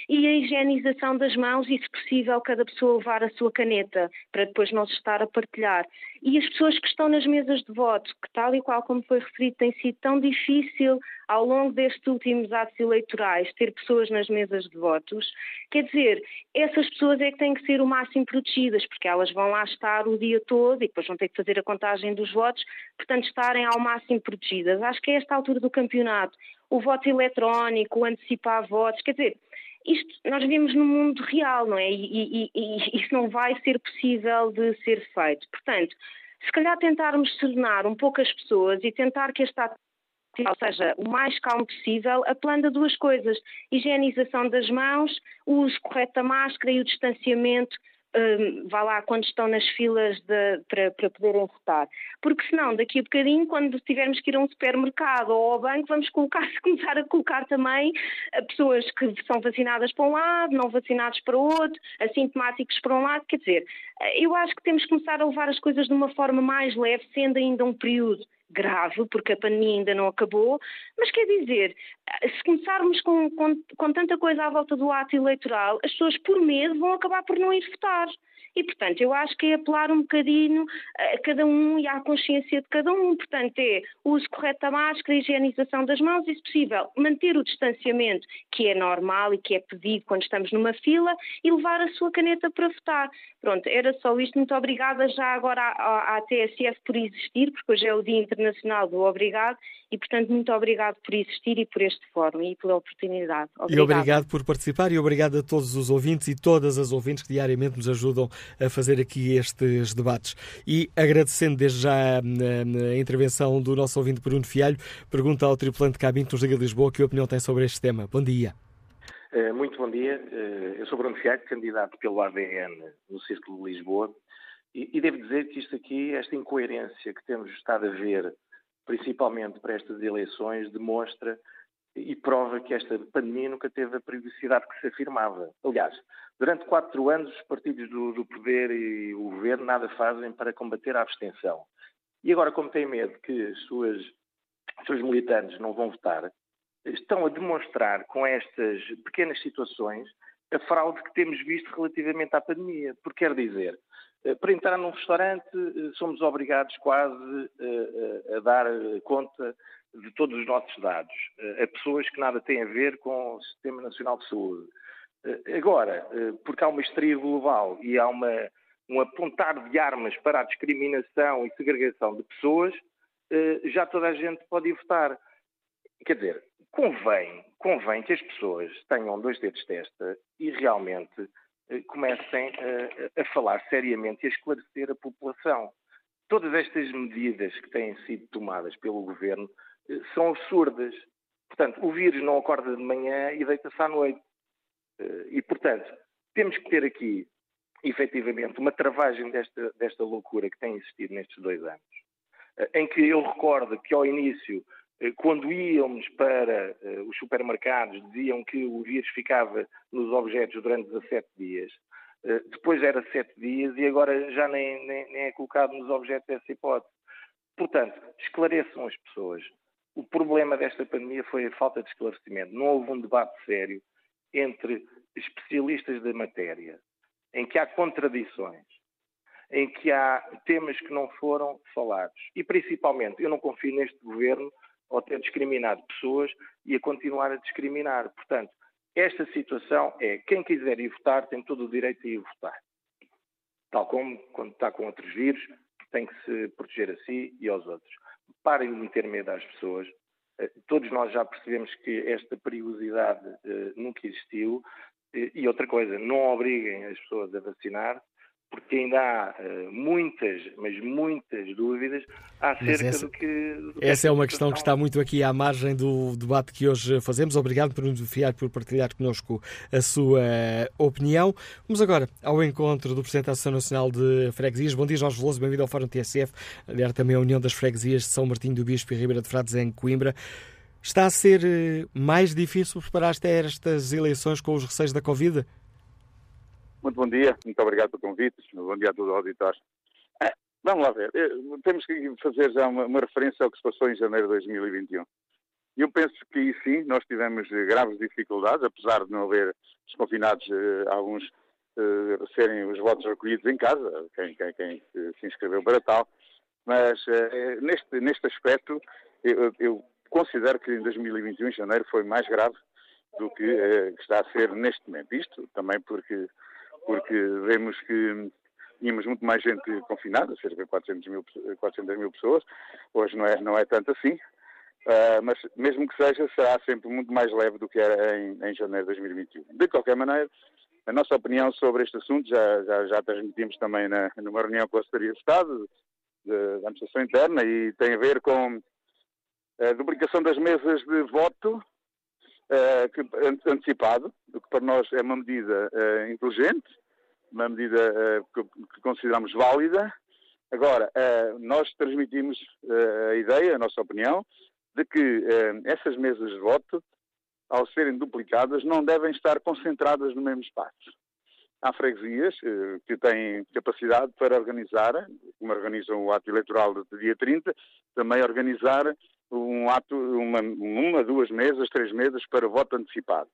S18: e a higienização das mãos e, se possível, cada pessoa levar a sua caneta, para depois não se estar a partilhar. E as pessoas que estão nas mesas de voto, que tal e qual como foi referido, tem sido tão difícil ao longo destes últimos atos eleitorais ter pessoas nas mesas de votos, quer dizer, essas pessoas é que têm que ser o máximo protegidas, porque elas vão lá estar o dia todo e depois vão ter que fazer a contagem dos votos, portanto estarem ao máximo protegidas. Acho que a esta altura do campeonato, o voto eletrónico, o antecipar votos, quer dizer, isto nós vivemos no mundo real, não é? E, e, e, isso não vai ser possível de ser feito. Portanto, se calhar tentarmos serenar um pouco as pessoas e tentar que esta ou seja, o mais calmo possível, apelando a duas coisas: higienização das mãos, o uso correto da máscara e o distanciamento um, vá lá quando estão nas filas de, para, para poderem votar. Porque senão, daqui a bocadinho, quando tivermos que ir a um supermercado ou ao banco, vamos colocar, começar a colocar também a pessoas que são vacinadas para um lado, não vacinados para o outro, assintomáticos para um lado. Quer dizer, eu acho que temos que começar a levar as coisas de uma forma mais leve, sendo ainda um período grave, porque a pandemia ainda não acabou, mas quer dizer, se começarmos com, com, com tanta coisa à volta do ato eleitoral, as pessoas por medo vão acabar por não ir votar. E, portanto, eu acho que é apelar um bocadinho a cada um e à consciência de cada um. Portanto, é o uso correto da máscara, a higienização das mãos e, se possível, manter o distanciamento, que é normal e que é pedido quando estamos numa fila, e levar a sua caneta para votar. Pronto, era só isto. Muito obrigada já agora à, à TSF por existir, porque hoje é o Dia Internacional do Obrigado, e, portanto, muito obrigado por existir e por este fórum e pela oportunidade.
S2: Obrigado. E obrigado por participar e obrigado a todos os ouvintes e todas as ouvintes que diariamente nos ajudam a fazer aqui estes debates. E agradecendo desde já hum, a, intervenção do nosso ouvinte Bruno Fialho, pergunta ao tripulante cabine que nos liga de Lisboa que opinião tem sobre este tema. Bom dia.
S19: Eh, muito bom dia. Eh, eu sou Bruno Fialho, candidato pelo ADN no Círculo de Lisboa. E, devo dizer que isto aqui, esta incoerência que temos estado a ver, principalmente para estas eleições, demonstra e prova que esta pandemia nunca teve a periodicidade que se afirmava. Aliás, durante quatro anos os partidos do, do poder e o governo nada fazem para combater a abstenção. E agora, como têm medo que as suas, os seus militantes não vão votar, estão a demonstrar com estas pequenas situações a fraude que temos visto relativamente à pandemia. Porque quer dizer, eh, para entrar num restaurante eh, somos obrigados quase eh, a dar conta de todos os nossos dados a pessoas que nada têm a ver com o Sistema Nacional de Saúde. Agora, porque há uma histeria global e há uma, um apontar de armas para a discriminação e segregação de pessoas, já toda a gente pode ir votar. Quer dizer, convém, convém que as pessoas tenham dois dedos de testa e realmente eh, comecem a, a falar seriamente e a esclarecer a população. Todas estas medidas que têm sido tomadas pelo governo eh, são absurdas. Portanto, o vírus não acorda de manhã e deita-se à noite. Eh, e, portanto, temos que ter aqui, efetivamente, uma travagem desta, desta loucura que tem existido nestes dois anos. Em que eu recordo que, ao início, eh, quando íamos para os supermercados, diziam que o vírus ficava nos objetos durante 17 dias. Depois era 7 dias e agora já nem, nem, nem, é colocado nos objetos essa hipótese. Portanto, esclareçam as pessoas. O problema desta pandemia foi a falta de esclarecimento. Não houve um debate sério entre especialistas da matéria, em que há contradições, em que há temas que não foram falados. E, principalmente, eu não confio neste governo ou ter discriminado pessoas e a continuar a discriminar. Portanto, esta situação é quem quiser ir votar tem todo o direito de ir votar. Tal como quando está com outros vírus, tem que se proteger a si e aos outros. Parem de meter medo às pessoas. Eh, todos nós já percebemos que esta perigosidade uh, nunca existiu. E outra coisa, não obriguem as pessoas a vacinar,
S13: porque ainda há uh, muitas, mas muitas dúvidas acerca
S2: essa,
S13: do que. Do
S2: essa é uma questão que está muito aqui à margem do debate que hoje fazemos. Obrigado por nos fiar, por partilhar connosco a sua opinião. Vamos agora ao encontro do Presidente da Associação Nacional de Freguesias. Bom dia, Jorge Veloso, bem-vindo ao Fórum TSF. Aliás, também a União das Freguesias de São Martinho do Bispo e Ribeira de Frades em Coimbra. Está a ser eh, mais difícil preparar-se a estas eleições com os receios da Covid?
S20: Muito bom dia, muito obrigado pelo convite, bom dia a todos os auditores. Ah, vamos lá ver, eh, temos que fazer já uma, uma, referência ao que se passou em janeiro de 2021. Eu penso que aí sim, nós tivemos eh, graves dificuldades, apesar de não haver desconfinados eh, alguns serem os votos recolhidos em casa, quem, quem, quem se inscreveu para tal, mas neste, neste aspecto eu, eu, considero que em 2021, em janeiro, foi mais grave do que eh, está a ser neste momento. Isto também porque porque vemos que tínhamos muito mais gente confinada, cerca de 400 mil, 400 mil pessoas. Hoje não é, não é tanto assim, uh, mas mesmo que seja, será sempre muito mais leve do que era em, em janeiro de 2021. De qualquer maneira, a nossa opinião sobre este assunto já, já, já transmitimos também na, numa reunião com a Secretaria de Estado, da Administração Interna, e tem a ver com a duplicação das mesas de voto que, antecipado, o que para nós é uma medida uh, inteligente, uma medida que, que, consideramos válida. Agora, nós transmitimos a ideia, a nossa opinião, de que essas mesas de voto, ao serem duplicadas, não devem estar concentradas no mesmo espaço. Há freguesias que têm capacidade para organizar, como organizam o ato eleitoral do dia 30, também organizar um ato, uma, uma, duas mesas, três mesas para voto antecipado.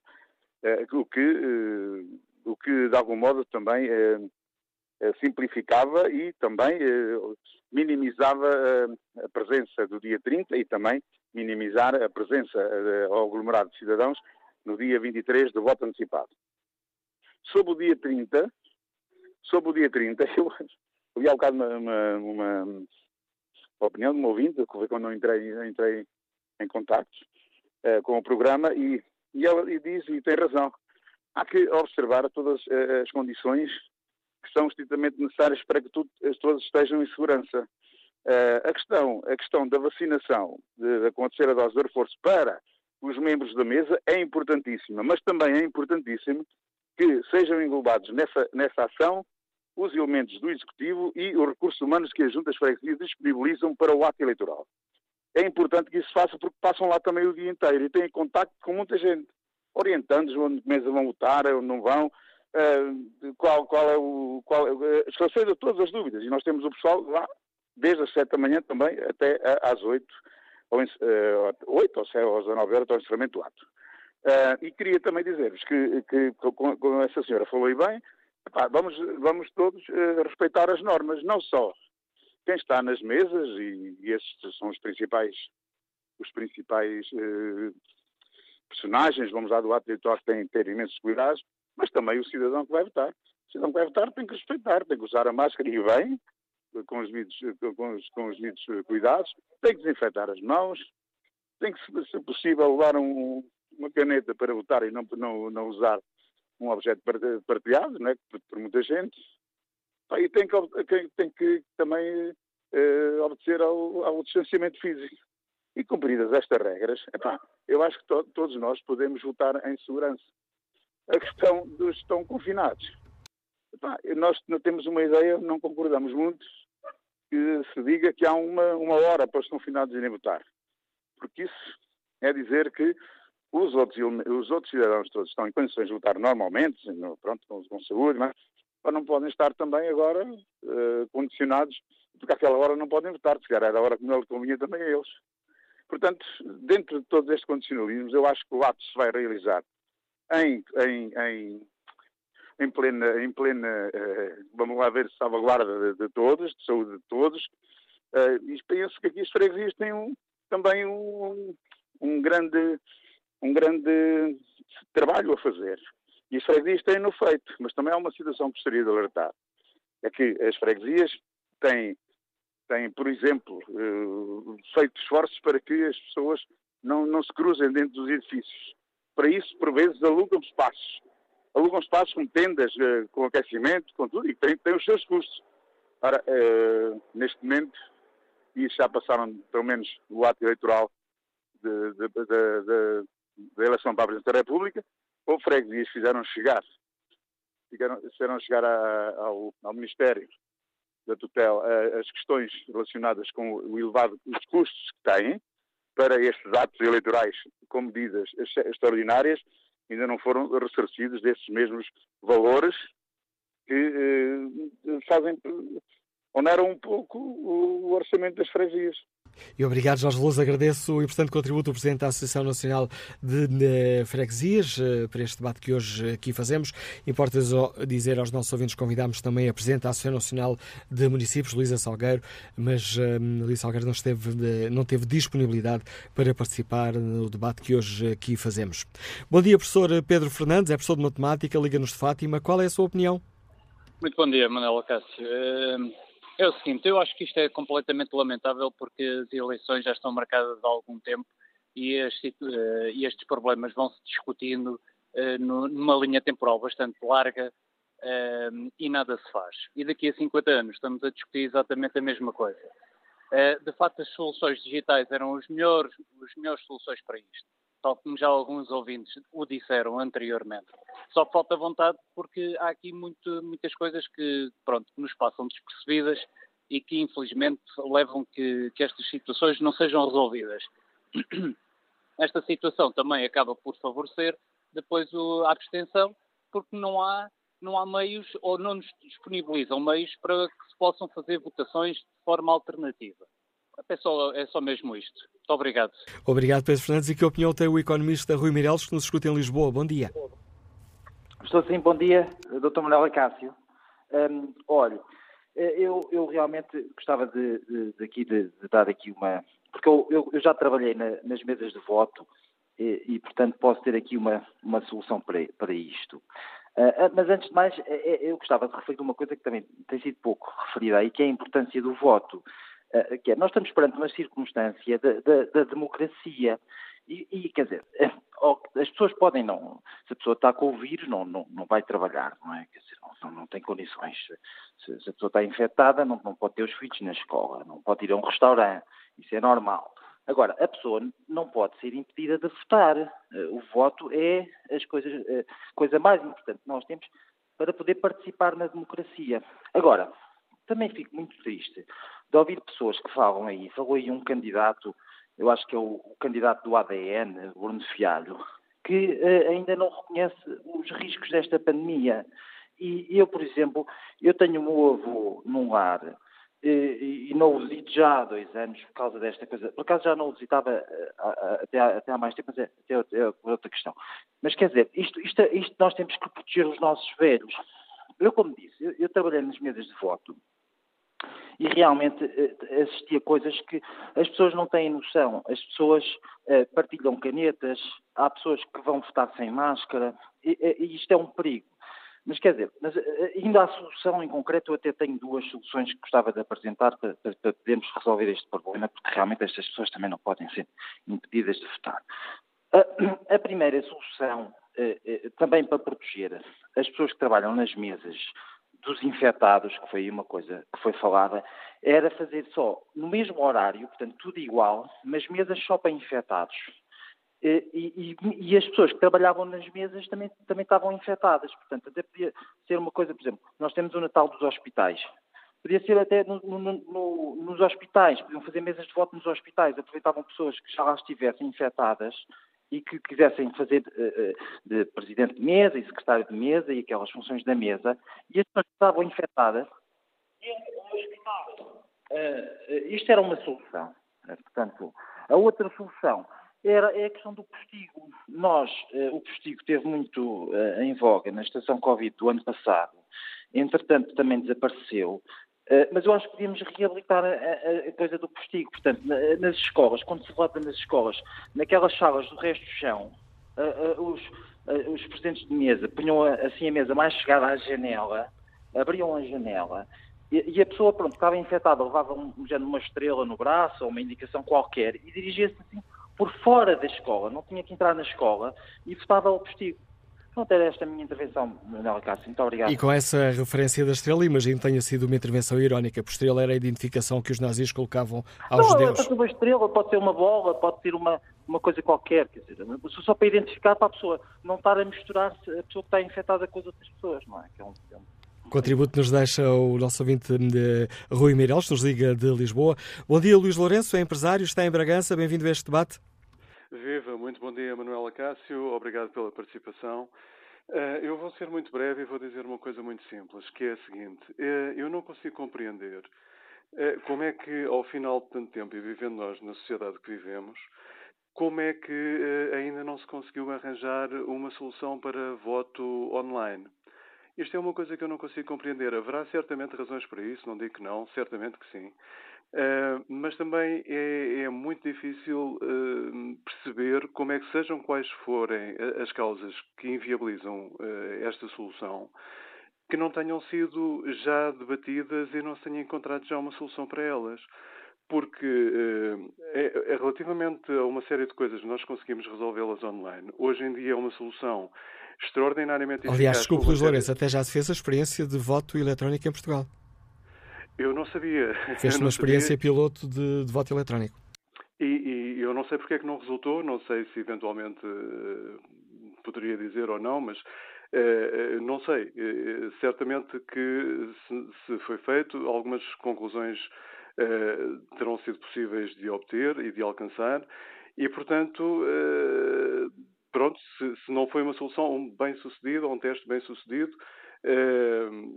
S20: Uh, o, que, uh, o que, de algum modo, também uh, simplificava e também minimizava a presença do dia 30 e também minimizar a presença ao aglomerado de cidadãos no dia 23 do voto antecipado. Sobre o dia 30, sobre o dia 30, eu ouvi há um bocado uma, uma, uma a opinião de um ouvinte, que foi quando eu entrei, entrei em contato uh, com o programa, e, e ela e diz, e tem razão, há que observar todas uh, as condições que são estritamente necessárias para que tudo, todas estejam em segurança. Uh, a, questão, a questão da vacinação, de, de acontecer a dose de reforço para os membros da mesa é importantíssima, mas também é importantíssimo que sejam englobados nessa, nessa ação os elementos do Executivo e os recursos humanos que as juntas freguesias disponibilizam para o ato eleitoral. É importante que isso se faça porque passam lá também o dia inteiro e têm contato com muita gente, orientando-os onde mesa vão votar, onde não vão, uh, qual, qual é o. Qual, uh, esclarecendo todas as dúvidas. E nós temos o pessoal lá desde as 7 da manhã também até às 8, ou, uh, 8 ou, às 19 horas, ao encerramento do ato. E queria também dizer-vos que, que, como essa senhora falou bem, Vamos, vamos todos uh, respeitar as normas, não só quem está nas mesas, e, esses são os principais, os principais uh, personagens, vamos lá, do ato que têm ter imensos cuidados, mas também o cidadão que vai votar. O cidadão que vai votar tem que respeitar, tem que usar a máscara e bem, com os devidos, com os, com os devidos cuidados, tem que desinfetar as mãos, tem que, se possível, levar um, uma caneta para votar e não, não, não usar um objeto partilhado né, por, por muita gente, e tem que, tem que também uh, obedecer ao, ao, distanciamento físico. E cumpridas estas regras, epá, eu acho que to, todos nós podemos votar em segurança. A questão dos que estão confinados. Epá, nós não temos uma ideia, não concordamos muito, que se diga que há uma, uma hora para os confinados irem votar. Porque isso é dizer que os outros, os outros cidadãos todos estão em condições de votar normalmente, pronto, com, com saúde, mas não podem estar também agora uh, condicionados, porque àquela hora não podem votar, se calhar era a hora que não convinha também a eles. Portanto, dentro de todos estes condicionalismos, eu acho que o ato se vai realizar em, em, em, em plena, em plena uh, vamos lá ver, salvaguarda de, de todos, de saúde de todos, uh, e penso que aqui as freguesias têm um, também um, um grande um grande trabalho a fazer. E as freguesias têm-no feito, mas também há uma situação que gostaria de alertar. É que as freguesias têm, têm por exemplo, uh, feito esforços para que as pessoas não, não se cruzem dentro dos edifícios. Para isso, por vezes, alugam espaços. alugam espaços com tendas, uh, com aquecimento, com tudo, e tem, tem os seus custos. Ora, uh, neste momento, e já passaram pelo menos o ato eleitoral da eleição para a Presidência da República, houve freguesias que fizeram chegar, fizeram, fizeram chegar a, ao, ao Ministério da tutela as questões relacionadas com o elevado, os custos que têm para estes atos eleitorais com medidas extraordinárias ainda não foram ressarcidos desses mesmos valores que eh, fazem oneram um pouco o orçamento das freguesias.
S2: E obrigado, Jorge Luz. Agradeço o importante contributo do Presidente da Associação Nacional de Freguesias eh, para este debate que hoje aqui fazemos. Importa dizer aos nossos ouvintes, convidámos também a Presidente da Associação Nacional de Municípios, Luísa Salgueiro, mas um, Luísa Salgueiro não, esteve, não teve disponibilidade para participar no debate que hoje aqui fazemos. Bom dia, professor Pedro Fernandes, é professor de Matemática, Liga-nos de Fátima. Qual é a sua opinião?
S21: Muito bom dia, Manuela Cássio. É o seguinte, eu acho que isto é completamente lamentável porque as eleições já estão marcadas há algum tempo e, este, uh, e estes problemas vão se discutindo uh, numa linha temporal bastante larga uh, e nada se faz. E daqui a 50 anos estamos a discutir exatamente a mesma coisa. de facto, as soluções digitais eram os melhores, as melhores soluções para isto, tal como já alguns ouvintes o disseram anteriormente. Só falta vontade porque há aqui muito, muitas coisas que, pronto, nos passam despercebidas e que infelizmente levam que, que estas situações não sejam resolvidas. Esta situação também acaba por favorecer depois a abstenção porque não há não há meios ou não nos disponibilizam meios para que se possam fazer votações de forma alternativa. É só, é só mesmo isto. Muito obrigado.
S2: Obrigado, Pedro Fernandes. E que opinião tem o economista Rui Mireles, que nos escuta em Lisboa? Bom dia.
S22: Estou sim, bom dia, Dr. Manuel Acácio. Um, olha, eh, eu, eu, realmente gostava de, de, de, aqui, de, de, dar aqui uma. Porque eu, eu, eu já trabalhei na, nas mesas de voto e, e, portanto, posso ter aqui uma, uma solução para, para isto. Uh, mas, antes de mais, eu gostava de referir uma coisa que também tem sido pouco referida aí, que é a importância do voto. Uh, que é, nós estamos perante uma circunstância da democracia e, e, quer dizer, as pessoas podem não. Se a pessoa está com o vírus, não, não, não vai trabalhar, não é? Quer dizer, não, não tem condições. Se, se, a pessoa está infectada, não, não pode ter os filhos na escola, não pode ir a um restaurante, isso é normal. Agora, a pessoa não pode ser impedida de votar. Eh, o voto é as coisas, a eh, coisa mais importante que nós temos para poder participar na democracia. Agora, também fico muito triste de ouvir pessoas que falam aí, falou aí um candidato eu acho que é o, o candidato do ADN, Bruno Fialho, que uh, ainda não reconhece os riscos desta pandemia. E eu, por exemplo, eu tenho meu avô num lar e, e não o visito já há dois anos por causa desta coisa. Por acaso já não o visitava eh, até, até há mais tempo, mas é, é, é outra questão. Mas quer dizer, isto, isto, isto, nós temos que proteger os nossos velhos. Eu, como disse, eu, eu trabalhei nas mesas de voto e realmente eh, assisti a coisas que as pessoas não têm noção. As pessoas eh, partilham canetas, há pessoas que vão votar sem máscara, e, e isto é um perigo. Mas quer dizer, mas, eh, ainda há solução em concreto, eu até tenho duas soluções que gostava de apresentar para, para, para podermos resolver este problema, porque realmente estas pessoas também não podem ser impedidas de votar. A, a primeira solução, também para proteger as pessoas que trabalham nas mesas dos infectados, que foi uma coisa que foi falada, era fazer só no mesmo horário, portanto tudo igual, mas mesas só para infectados. E, e, e, as pessoas que trabalhavam nas mesas também, também estavam infectadas. Portanto, até podia ser uma coisa, por exemplo, nós temos o Natal dos hospitais. Podia ser até no, no, no, nos hospitais, podiam fazer mesas de voto nos hospitais, aproveitavam pessoas que já lá estivessem infectadas e que quisessem fazer uh, de presidente de mesa e secretário de mesa e aquelas funções da mesa, e as pessoas estavam infectadas, hospital. Uh, isto era uma solução. portanto, a outra solução era é a questão do postigo. Nós, o postigo teve muito em voga na estação Covid do ano passado, entretanto também desapareceu, eh, mas eu acho que podíamos reabilitar a, a, coisa do postigo. Portanto, nas escolas, quando se vota nas escolas, naquelas salas do resto do chão, uh, uh, os, os presidentes de mesa punham assim a mesa mais chegada à janela, abriam a janela e, a pessoa, pronto, estava infectada, levava um, já uma estrela no braço ou uma indicação qualquer e dirigia-se assim por fora da escola, não tinha que entrar na escola e votava ao postigo. Pronto, era esta a minha intervenção, Manuel Cássio. Muito obrigado.
S2: E com essa referência da estrela, imagino que tenha sido uma intervenção irónica, por estrela era a identificação que os nazis colocavam aos
S22: não,
S2: judeus.
S22: Pode ser uma estrela, pode ser uma bola, pode ser uma, uma coisa qualquer, quer dizer, só para identificar para a pessoa, não estar a misturar a pessoa que está infectada com as outras pessoas, não é? Que é um, é um...
S2: Contributo nos deixa o nosso ouvinte de Rui Meireles, nos liga de Lisboa. Bom dia, Luís Lourenço, é empresário, está em Bragança, bem-vindo a este debate.
S23: Viva, muito bom dia, Manuela Cássio, obrigado pela participação. Uh, eu vou ser muito breve e vou dizer uma coisa muito simples, que é a seguinte: uh, eu não consigo compreender uh, como é que, ao final de tanto tempo e vivendo nós na sociedade que vivemos, como é que ainda não se conseguiu arranjar uma solução para voto online. Isto é uma coisa que eu não consigo compreender. Haverá certamente razões para isso, não digo que não, certamente que sim. Uh, mas também é, é muito difícil uh, perceber como é que, sejam quais forem as causas que inviabilizam uh, esta solução, que não tenham sido já debatidas e não se tenha encontrado já uma solução para elas. Porque é, é relativamente a uma série de coisas nós conseguimos resolvê-las online. Hoje em dia é uma solução extraordinariamente
S2: Aliás, desculpe, Luís Lourenço, até já se fez a experiência de voto eletrónico em Portugal.
S23: Eu não sabia.
S2: Fez uma experiência sabia. piloto de, de, voto eletrónico.
S23: E, e, eu não sei porque é que não resultou, não sei se eventualmente uh, poderia dizer ou não, mas uh, não sei. Uh, certamente que se, se, foi feito, algumas conclusões terão sido possíveis de obter e de alcançar, e portanto pronto, se, se, não foi uma solução bem sucedida, um teste bem sucedido,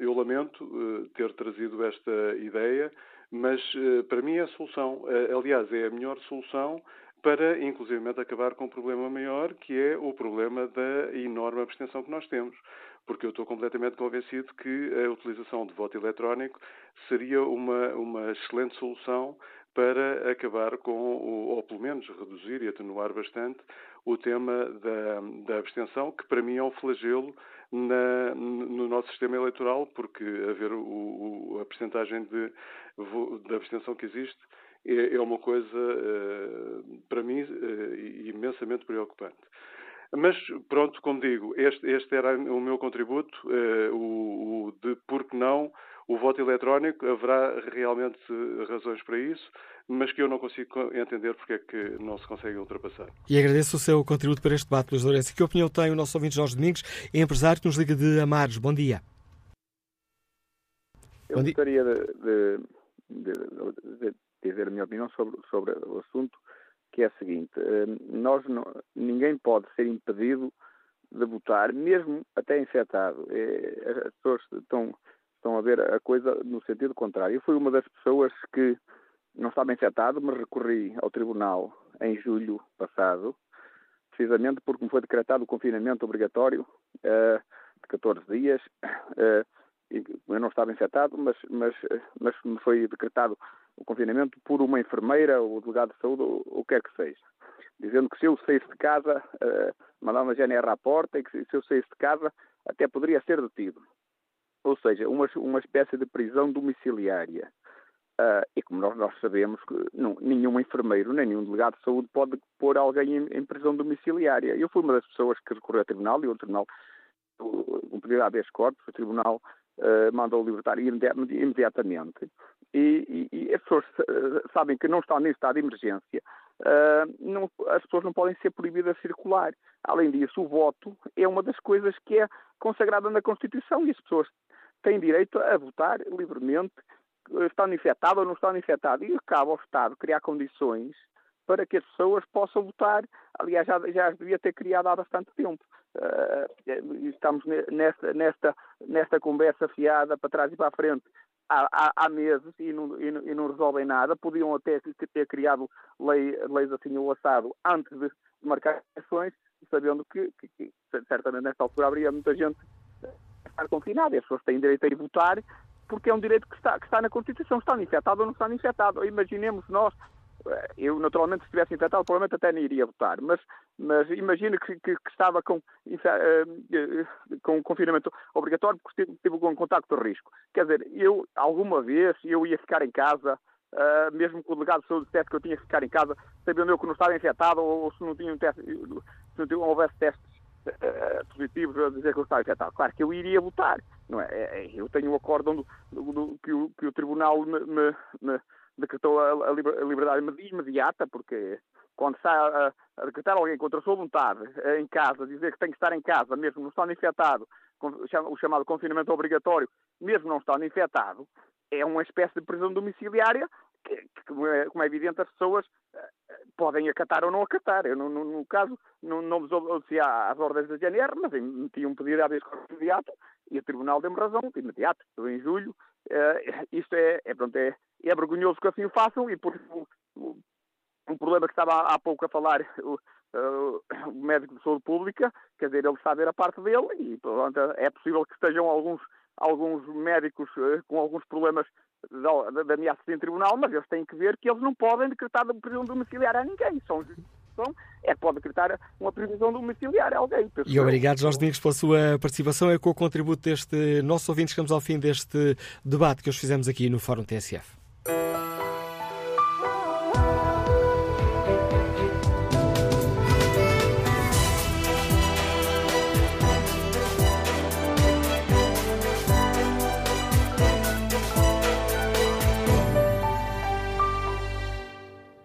S23: eu lamento eh, ter trazido esta ideia, mas eh, para mim é a solução. Eh, aliás, é a melhor solução para, inclusivamente, acabar com um problema maior, que é o problema da enorme abstenção que nós temos. Porque eu estou completamente convencido que a utilização de voto eletrónico seria uma, uma excelente solução para acabar com, ou pelo menos reduzir e atenuar bastante, o tema da, da abstenção, que para mim é um flagelo na, no nosso sistema eleitoral, porque a ver o, o, a percentagem de, de abstenção que existe é, é uma coisa, eh, para mim, eh, imensamente preocupante. Mas, pronto, como digo, este, este era o meu contributo, eh, o, o de por que não o voto eletrónico, haverá realmente razões para isso, mas que eu não consigo entender porque é que não se consegue ultrapassar.
S2: E agradeço o seu contributo para este debate, Luís Lourenço. Que opinião tem o nosso ouvinte Jorge Domingos, empresário que nos liga de Amares? Bom dia.
S24: Eu Bom gostaria de, de, de, dizer a minha opinião sobre, sobre o assunto, que é a seguinte: eh, nós não, ninguém pode ser impedido de votar, mesmo até infectado. É, as pessoas estão estão a ver a coisa no sentido contrário. Eu fui uma das pessoas que não estava infectado, mas recorri ao tribunal em julho passado, precisamente porque me foi decretado o confinamento obrigatório uh, de 14 dias. Uh, eu não estava infectado, mas, mas, mas me foi decretado o confinamento por uma enfermeira ou delegado de saúde, ou o que quer que seja. Dizendo que se eu saísse de casa, uh, mandava uma GNR à porta e que se eu saísse de casa, até poderia ser detido ou seja, uma, uma espécie de prisão domiciliária. Uh, e como nós, nós sabemos que não, nenhum enfermeiro, nem nenhum delegado de saúde pode pôr alguém em, em, prisão domiciliária. Eu fui uma das pessoas que recorreu ao tribunal e o tribunal, um pedido a habeas corpus, o tribunal uh, mandou libertar imediatamente. E, e, e, as pessoas uh, sabem que não estão em estado de emergência. Não, as pessoas não podem ser proibidas de circular. Além disso, o voto é uma das coisas que é consagrada na Constituição e as pessoas têm direito a votar livremente, estão infectados ou não estão infectados. E cabe ao Estado criar condições para que as pessoas possam votar. Aliás, já, já as devia ter criado há bastante tempo. Uh, estamos nesta, nesta, nesta conversa fiada para trás e para a frente há, há, há meses e não, e, não, e não, resolvem nada. Podiam até ter criado lei, leis assim ou assado antes de marcar eleições, sabendo que, que, que certamente nesta altura haveria muita gente estar confinado e as pessoas têm direito a ir votar porque é um direito que está, que está na Constituição, está infectado ou não está infectado. Imaginemos nós, eh, eu naturalmente se estivesse infectado provavelmente até nem iria votar, mas, mas imagino que, que, que estava com, uh, com confinamento obrigatório porque tive um contacto de risco. Quer dizer, eu alguma vez eu ia ficar em casa, uh, mesmo que o delegado de saúde dissesse que eu tinha que ficar em casa, sabendo eu que não estava infectado ou, ou se não tinha um teste, se não houvesse testes uh, positivos a dizer que eu estava infectado. Claro que eu iria votar, não é? é, é eu tenho o um acórdão do, do, que, o, que o Tribunal me, me, me decretou a, a, liberdade imediata, porque quando está a, a decretar alguém contra a sua vontade eh, em casa, dizer que tem que estar em casa, mesmo não estando infectado, o chamado confinamento obrigatório, mesmo não estando infectado, é uma espécie de prisão domiciliária que, como, é, como, é, evidente, as pessoas uh, podem acatar ou não acatar. Eu, no, no, no caso, não, não me obedeci às ordens da GNR, mas meti um pedido de habeas corpus imediato e o Tribunal deu-me razão, de imediato, em julho. Uh, isto é, é, pronto, é, é vergonhoso que assim o façam e por isso o problema que estava há, há pouco a falar o, uh, o médico de saúde pública, quer dizer, ele está a ver a parte dele e pronto, é possível que estejam alguns, alguns médicos uh, com alguns problemas da, da, da ameaça em tribunal, mas eles têm que ver que eles não podem decretar prisão domiciliar a ninguém. São é que pode decretar uma previsão domiciliar a alguém.
S2: E obrigado, Jorge Domingos, pela sua participação e com o contributo deste nosso ouvinte. Chegamos ao fim deste debate que hoje fizemos aqui no Fórum TSF.